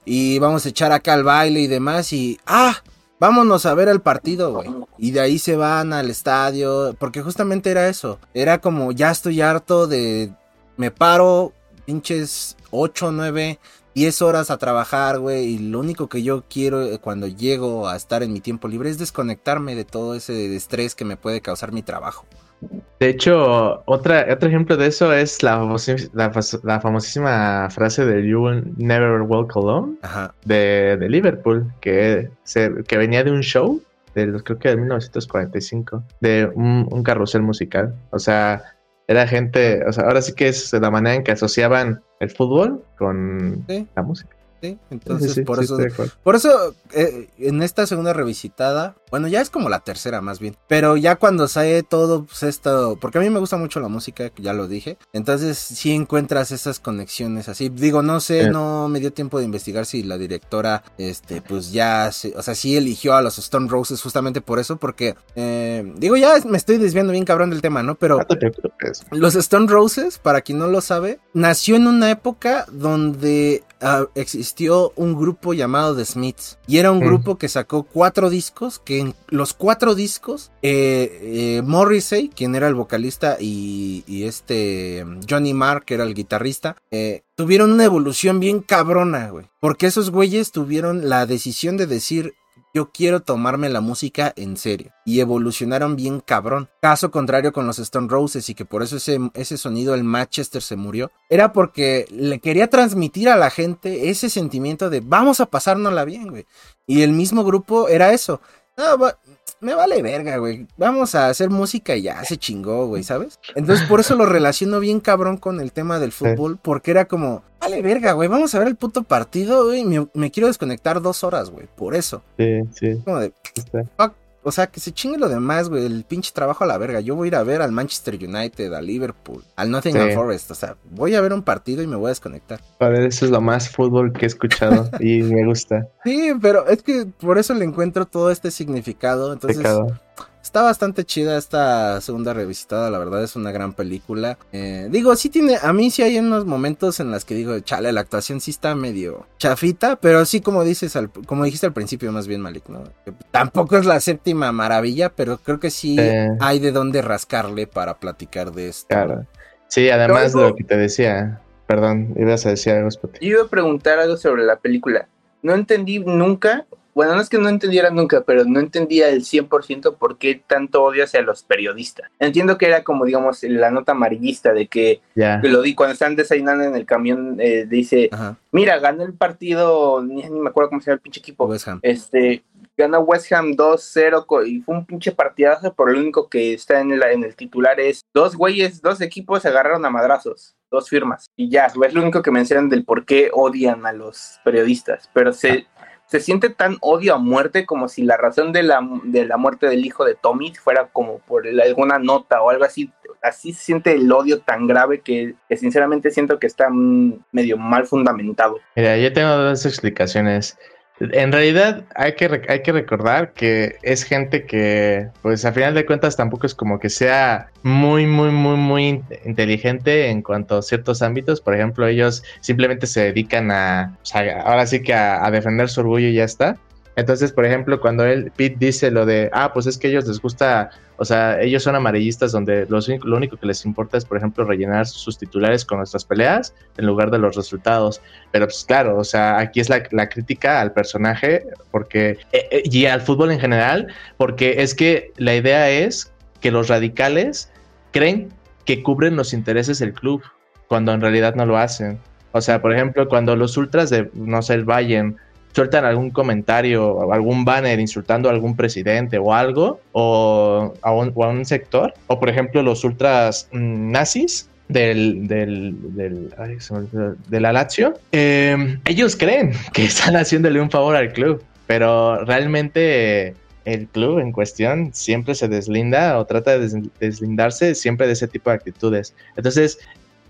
Y vamos a echar acá al baile y demás y... ¡Ah! Vámonos a ver el partido, güey. Y de ahí se van al estadio, porque justamente era eso. Era como, ya estoy harto de, me paro, pinches 8, 9, 10 horas a trabajar, güey. Y lo único que yo quiero eh, cuando llego a estar en mi tiempo libre es desconectarme de todo ese estrés que me puede causar mi trabajo. De hecho, otra, otro ejemplo de eso es la, la, famosísima frase de You Will Never Walk Alone De, de, Liverpool, que, se, que venía de un show, de creo que de 1945, de un, carrusel musical. O sea, era gente, o sea, ahora sí que es la manera en que asociaban el fútbol con la música. Sí, entonces por, eso, por eso eh, en esta segunda revisitada, bueno, ya es como la tercera más bien, pero ya cuando sale todo pues, esto, porque a mí me gusta mucho la música, ya lo dije, entonces sí encuentras esas conexiones así. Digo, no sé, no me dio tiempo de investigar si la directora, este, pues ya, o sea, sí eligió a los Stone Roses justamente por eso, porque, eh, digo, ya me estoy desviando bien cabrón del tema, ¿no? Pero los Stone Roses, para quien no lo sabe, nació en una época donde uh, existió un grupo llamado The Smiths. Y era un mm. grupo que sacó cuatro discos, que en los cuatro discos, eh, eh, Morrissey, quien era el vocalista, y, este Johnny Marr, que era el guitarrista, eh, tuvieron una evolución bien cabrona, güey. Porque esos güeyes tuvieron la decisión de decir, yo quiero tomarme la música en serio. Y evolucionaron bien cabrón. Caso contrario con los Stone Roses y que por eso ese, ese sonido, el Manchester, se murió. Era porque le quería transmitir a la gente ese sentimiento de vamos a pasárnosla bien, güey. Y el mismo grupo era eso. No, me vale verga, güey. Vamos a hacer música y ya se chingó, güey, ¿sabes? Entonces por eso lo relaciono bien cabrón con el tema del fútbol, porque era como, vale verga, güey, vamos a ver el puto partido, güey. Me, me quiero desconectar dos horas, güey, por eso. Sí, sí. Como de, fuck, o sea, que se chingue lo demás, güey. El pinche trabajo a la verga. Yo voy a ir a ver al Manchester United, al Liverpool, al Nottingham Forest. O sea, voy a ver un partido y me voy a desconectar. A ver, eso es lo más fútbol que he escuchado y me gusta. Sí, pero es que por eso le encuentro todo este significado. Entonces, Está bastante chida esta segunda revisitada, la verdad es una gran película. Eh, digo, sí tiene, a mí sí hay unos momentos en los que digo, chale, la actuación sí está medio chafita, pero sí como dices, como dijiste al principio más bien Malik, ¿no? Tampoco es la séptima maravilla, pero creo que sí hay de dónde rascarle para platicar de esto. Claro. Sí, además de lo que te decía, perdón, ibas a decir algo. Yo iba a preguntar algo sobre la película. No entendí nunca bueno, no es que no entendiera nunca, pero no entendía el 100% por qué tanto odio hacia los periodistas. Entiendo que era como, digamos, la nota amarillista de que, lo di cuando están desayunando en el camión, eh, dice, mira, ganó el partido, ni, me acuerdo cómo se llama el pinche equipo. West Ham. Este, ganó West Ham 2-0 y fue un pinche partidazo, pero lo único que está en, en el titular es dos güeyes, dos equipos se agarraron a madrazos dos firmas y ya, es lo único que mencionan del por qué odian a los periodistas, pero se, se siente tan odio a muerte como si la razón de la, de la muerte del hijo de Tommy fuera como por alguna nota o algo así. Así se siente el odio tan grave que, que sinceramente siento que está medio mal fundamentado. Mira, yo tengo dos explicaciones. En realidad hay que, hay que recordar que es gente que, pues a final de cuentas tampoco es como que sea muy, muy, muy, muy inteligente en cuanto a ciertos ámbitos. Por ejemplo, ellos simplemente se dedican a, o sea, ahora sí que a defender su orgullo y ya está. Entonces, por ejemplo, cuando él, Pete dice lo de, ah, pues es que ellos les gusta, o sea, ellos son amarillistas donde lo único que les importa es, por ejemplo, rellenar sus titulares con nuestras peleas en lugar de los resultados. Pero pues claro, o sea, aquí es la, crítica al personaje porque, eh, eh, y al fútbol en general, porque es que la idea es que los radicales creen que cubren los intereses del club, cuando en realidad no lo hacen. O sea, por ejemplo, cuando los ultras de, no sé, el Bayern, sueltan algún comentario algún banner insultando a algún presidente o algo, o a un, sector, o por ejemplo los ultras mm, nazis, del, del, del, de la Lazio, ellos creen (laughs) que están haciéndole un favor al club, pero realmente el club en cuestión siempre se deslinda o trata de deslindarse siempre de ese tipo de actitudes. Entonces,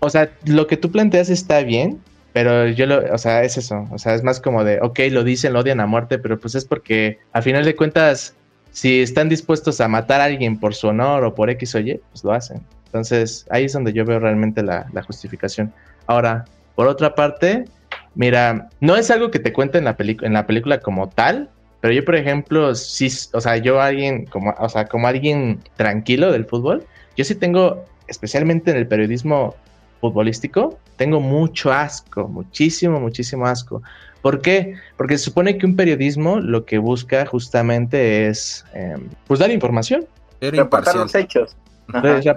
o sea, lo que tú planteas está bien, pero yo lo, o sea, es eso, o sea, es más como de, ok, lo dicen, lo odian a muerte, pero pues es porque a final de cuentas, si están dispuestos a matar a alguien por su honor o por X o Y, pues lo hacen. Entonces, ahí es donde yo veo realmente la, justificación. Ahora, por otra parte, mira, no es algo que te cuente en la, en la película como tal, pero yo, por ejemplo, sí, o sea, yo alguien, como, o sea, como alguien tranquilo del fútbol, yo sí tengo, especialmente en el periodismo futbolístico, tengo mucho asco, muchísimo, muchísimo asco. ¿Por qué? Porque se supone que un periodismo lo que busca justamente es em, pues dar información. Reportar los hechos.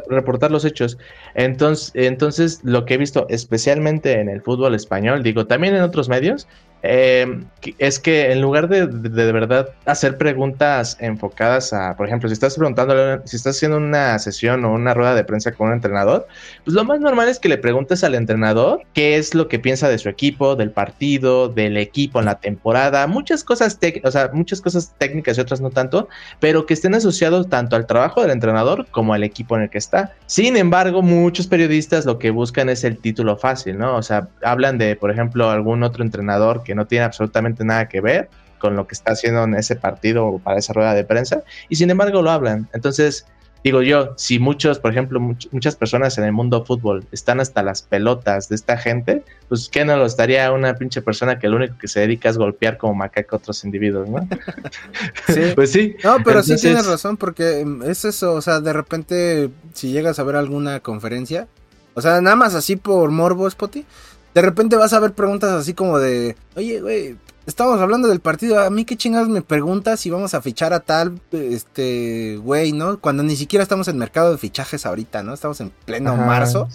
Reportar los hechos. Entonces, entonces, lo que he visto especialmente en el fútbol español, digo, también en otros medios, eh, es que en lugar de, de, verdad hacer preguntas enfocadas a, por ejemplo, si estás preguntando, si estás haciendo una sesión o una rueda de prensa con un entrenador, pues lo más normal es que le preguntes al entrenador qué es lo que piensa de su equipo, del partido, del equipo en la temporada, muchas cosas, o sea, muchas cosas técnicas y otras no tanto, pero que estén asociados tanto al trabajo del entrenador como al equipo en el que está. Sin embargo, muchos periodistas lo que buscan es el título fácil, ¿no? O sea, hablan de, por ejemplo, algún otro entrenador que no tiene absolutamente nada que ver con lo que está haciendo en ese partido o para esa rueda de prensa, y sin embargo lo hablan. Entonces, digo yo, si muchos, por ejemplo, muchas personas en el mundo fútbol están hasta las pelotas de esta gente, pues ¿qué no lo estaría una pinche persona que lo único que se dedica es golpear como macaco a otros individuos, ¿no? (laughs) sí. (laughs) pues sí. No, pero sí tienes razón, porque es eso, o sea, de repente, si llegas a ver alguna conferencia, o sea, nada más así por morbo, Spotty, de repente vas a ver preguntas así como de, oye, güey, estamos hablando del partido, a mí qué chingados me preguntas si vamos a fichar a tal, este, güey, ¿no? Cuando ni siquiera estamos en mercado de fichajes ahorita, ¿no? Estamos en pleno marzo.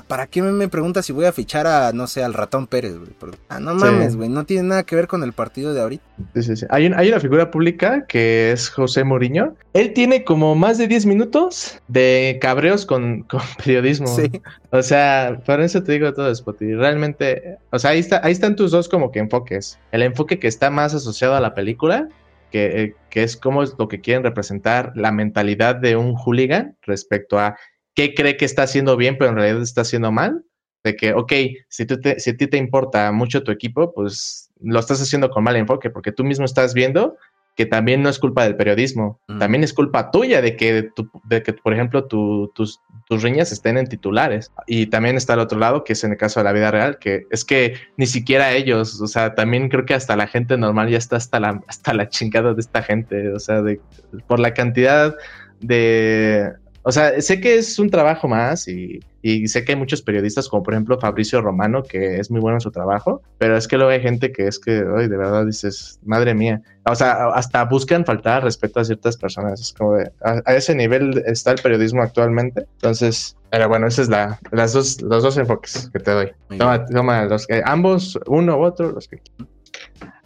¿Para qué me preguntas si voy a fichar a, no sé, al ratón Pérez, güey? Ah, no mames, güey, no tiene nada que ver con el partido de ahorita. Sí, sí, sí. Hay, hay una figura pública que es José Mourinho. Él tiene como más de 10 minutos de cabreos con, con (laughs) periodismo. Sí. O sea, por eso te digo todo, Spotty. Realmente, o sea, ahí, está, ahí están tus dos como que enfoques. El enfoque que está más asociado a la película, que, eh, que es como es lo que quieren representar la mentalidad de un hooligan respecto a qué cree que está haciendo bien, pero en realidad está haciendo mal. De que, ok, si, tú te, si a ti te importa mucho tu equipo, pues lo estás haciendo con mal enfoque, porque tú mismo estás viendo que también no es culpa del periodismo, Mm. también es culpa tuya de que, tu- de que por ejemplo, tu- tus, tus riñas estén en titulares. Y también está el otro lado, que es en el caso de la vida real, que es que ni siquiera ellos, o sea, también creo que hasta la gente normal ya está hasta la, hasta la chingada de esta gente, o sea, de, por la cantidad de... O sea, sé que es un trabajo más y, y sé que hay muchos periodistas, como por ejemplo Fabricio Romano, que es muy bueno en su trabajo, pero es que luego hay gente que es que, ay, de verdad dices, madre mía. O sea, hasta buscan faltar al respeto a ciertas personas. Es como de, a, a ese nivel está el periodismo actualmente. Entonces, pero bueno, esas es la, las dos, los dos enfoques que te doy. Toma, toma los que, ambos, uno u otro, los que.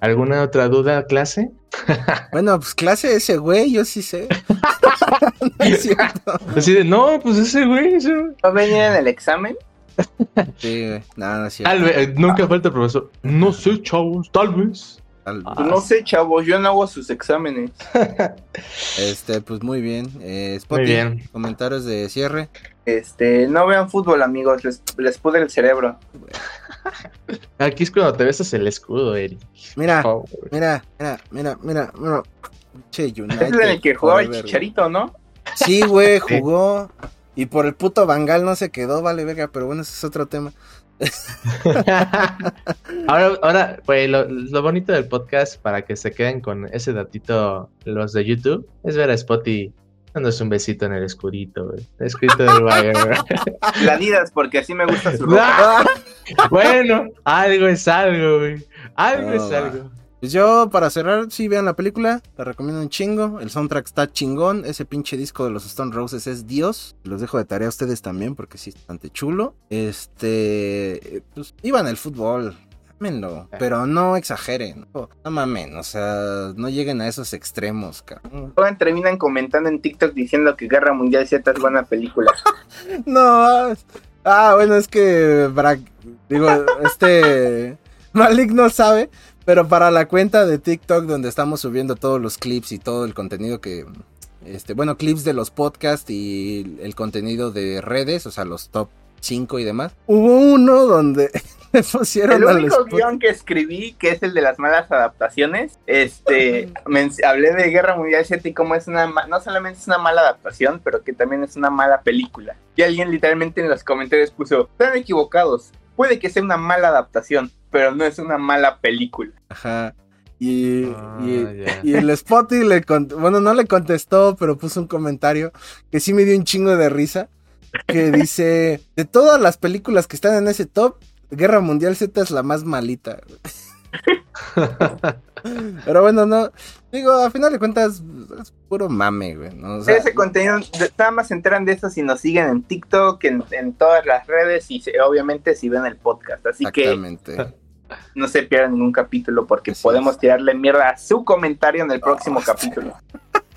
¿Alguna otra duda, clase? (laughs) Bueno, pues clase ese güey, yo sí sé. (laughs) (laughs) no es cierto. Así de, no, pues ese güey, ese güey. ¿Va a venir en el examen? Sí, güey. No, no es cierto. Tal vez, nunca falta el profesor. No sé, chavos, tal vez. Tal-. Pues no sé, chavos, yo no hago sus exámenes. Este, pues muy bien. Eh, Spotty, Muy bien. Comentarios de cierre. Este, no vean fútbol, amigos, les, les pudre el cerebro. Aquí es cuando te besas el escudo, Eri. Mira, Oh, mira, mira, mira, mira, mira. Che, Es en el que jugaba el Chicharito, ¿no? Sí, güey, jugó. Y por el puto Bangal no se quedó, vale, verga, pero bueno, ese es otro tema. (laughs) ahora, ahora, pues lo, lo bonito del podcast, para que se queden con ese datito los de YouTube, es ver a Spotty dándose un besito en el escudito, güey. El escudito del Bayern, güey. (laughs) La Adidas, porque así me gusta su (laughs) ropa. Ah, bueno, algo es algo, güey. Algo es va. algo. Pues yo, para cerrar, sí vean la película, la recomiendo un chingo. El soundtrack está chingón. Ese pinche disco de los Stone Roses es Dios. Los dejo de tarea a ustedes también, porque sí es bastante chulo. Este. Pues iban al fútbol. Ámenlo, pero no exageren. No, no mamen, o sea, no lleguen a esos extremos, cabrón. (laughs) Luego terminan comentando en TikTok diciendo que Guerra Mundial Z es buena película. (laughs) No, ah, bueno, es que para, digo, este (laughs) Malik no sabe, pero para la cuenta de TikTok donde estamos subiendo todos los clips y todo el contenido que, este, bueno, clips de los podcasts y el contenido de redes, o sea, los top 5 y demás. Hubo uno donde (laughs) le pusieron El único guion que escribí, que es el de las malas adaptaciones, este, (laughs) men- hablé de Guerra Mundial Z y cómo es una, no solamente es una mala adaptación, pero que también es una mala película. Y alguien literalmente en los comentarios puso, están equivocados, puede que sea una mala adaptación, pero no es una mala película. Ajá. Y, Ah, y, el Spotty le bueno, no le contestó, pero puso un comentario que sí me dio un chingo de risa. Que dice: De todas las películas que están en ese top, Guerra Mundial Z es la más malita. pero bueno, no. Digo, a final de cuentas, es puro mame, güey. ¿no? O sea, Ese contenido, nada más se enteran de eso si nos siguen en TikTok, en, en todas las redes y se- obviamente si ven el podcast. Así que no se pierdan ningún capítulo porque Así podemos es. tirarle mierda a su comentario en el próximo capítulo.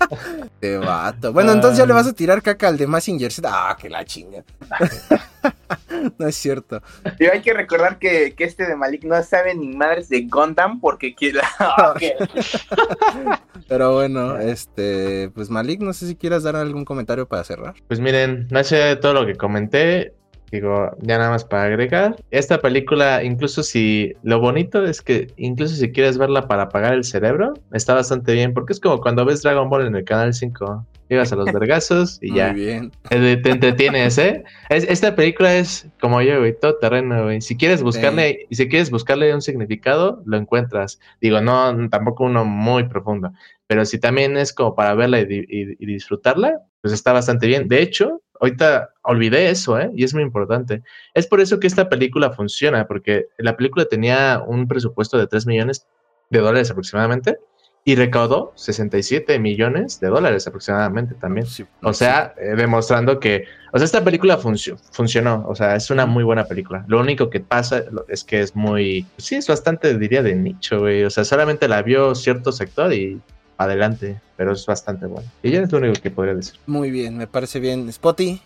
(laughs) Te vato. Bueno, entonces ya le vas a tirar caca al de Massinger Z. Ah, que la chinga. (laughs) no es cierto. Y hay que recordar que, que este de Malik no sabe ni madres de Gundam porque quiere... (laughs) Pero bueno, este, pues Malik, no sé si quieras dar algún comentario para cerrar. Pues miren, no sé todo lo que comenté. Digo, ya nada más para agregar. Esta película, incluso si lo bonito es que, incluso si quieres verla para apagar el cerebro, está bastante bien, porque es como cuando ves Dragon Ball en el canal 5. Llegas a los (laughs) vergazos y ya. Muy bien. Eh, Te entretienes, ¿eh? Es- esta película es como yo, güey, todo terreno, güey. Si quieres buscarle, y si quieres buscarle un significado, lo encuentras. Digo, no, tampoco uno muy profundo, pero si también es como para verla y, y- y disfrutarla, pues está bastante bien. De hecho, ahorita olvidé eso, ¿eh? Y es muy importante. Es por eso que esta película funciona, porque la película tenía un presupuesto de 3 millones de dólares aproximadamente y recaudó 67 millones de dólares aproximadamente también. Sí, O sea, eh, demostrando que, o sea, esta película funcio- funcionó, o sea, es una muy buena película. Lo único que pasa es que es muy, sí, es bastante, diría, de nicho, güey. O sea, solamente la vio cierto sector y adelante, pero es bastante bueno. Y ya es lo único que podría decir. muy bien, me parece bien. Spotty,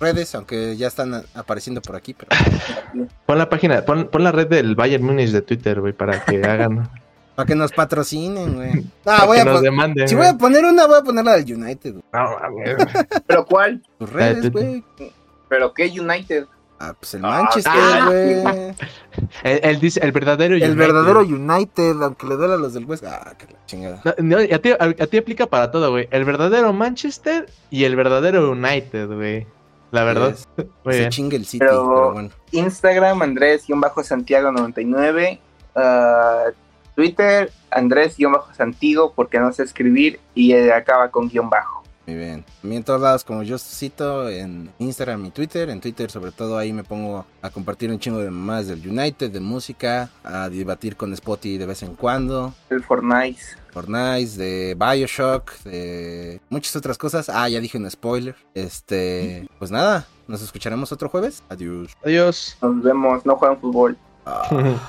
redes, aunque ya están apareciendo por aquí, pero (laughs) Pon la página, pon, pon la red del Bayern Munich de Twitter, güey, para que hagan, (laughs) para que nos patrocinen, güey. (laughs) No, para voy que a nos demanden. si voy a poner una, voy a poner la del United. güey. No, mames. ¿Pero cuál? Tus redes, Twitter. güey. ¿Pero qué United? Ah, pues el Manchester, ah, güey. (laughs) él, dice el verdadero United. El verdadero United, aunque le duele a los del West. Ah, qué chingada. a, ti, a, ti, aplica para todo, güey. El verdadero Manchester y el verdadero United, güey. La verdad. (laughs) Se chingue el City, pero, bueno. Instagram, Andrés-Santiago99. Uh, Twitter, Andrés-Santiago, porque no sé escribir. Y acaba con guion bajo. Muy bien. También en todos lados, como yo cito, en Instagram y Twitter. En Twitter, sobre todo, ahí me pongo a compartir un chingo de más del United, de música, a debatir con Spotty de vez en cuando. El Fortnite. Fortnite, de Bioshock, de muchas otras cosas. Ah, ya dije un spoiler. Este, pues nada, nos escucharemos otro jueves. Adiós. Adiós. Nos vemos, no juegan fútbol. Ah. (laughs)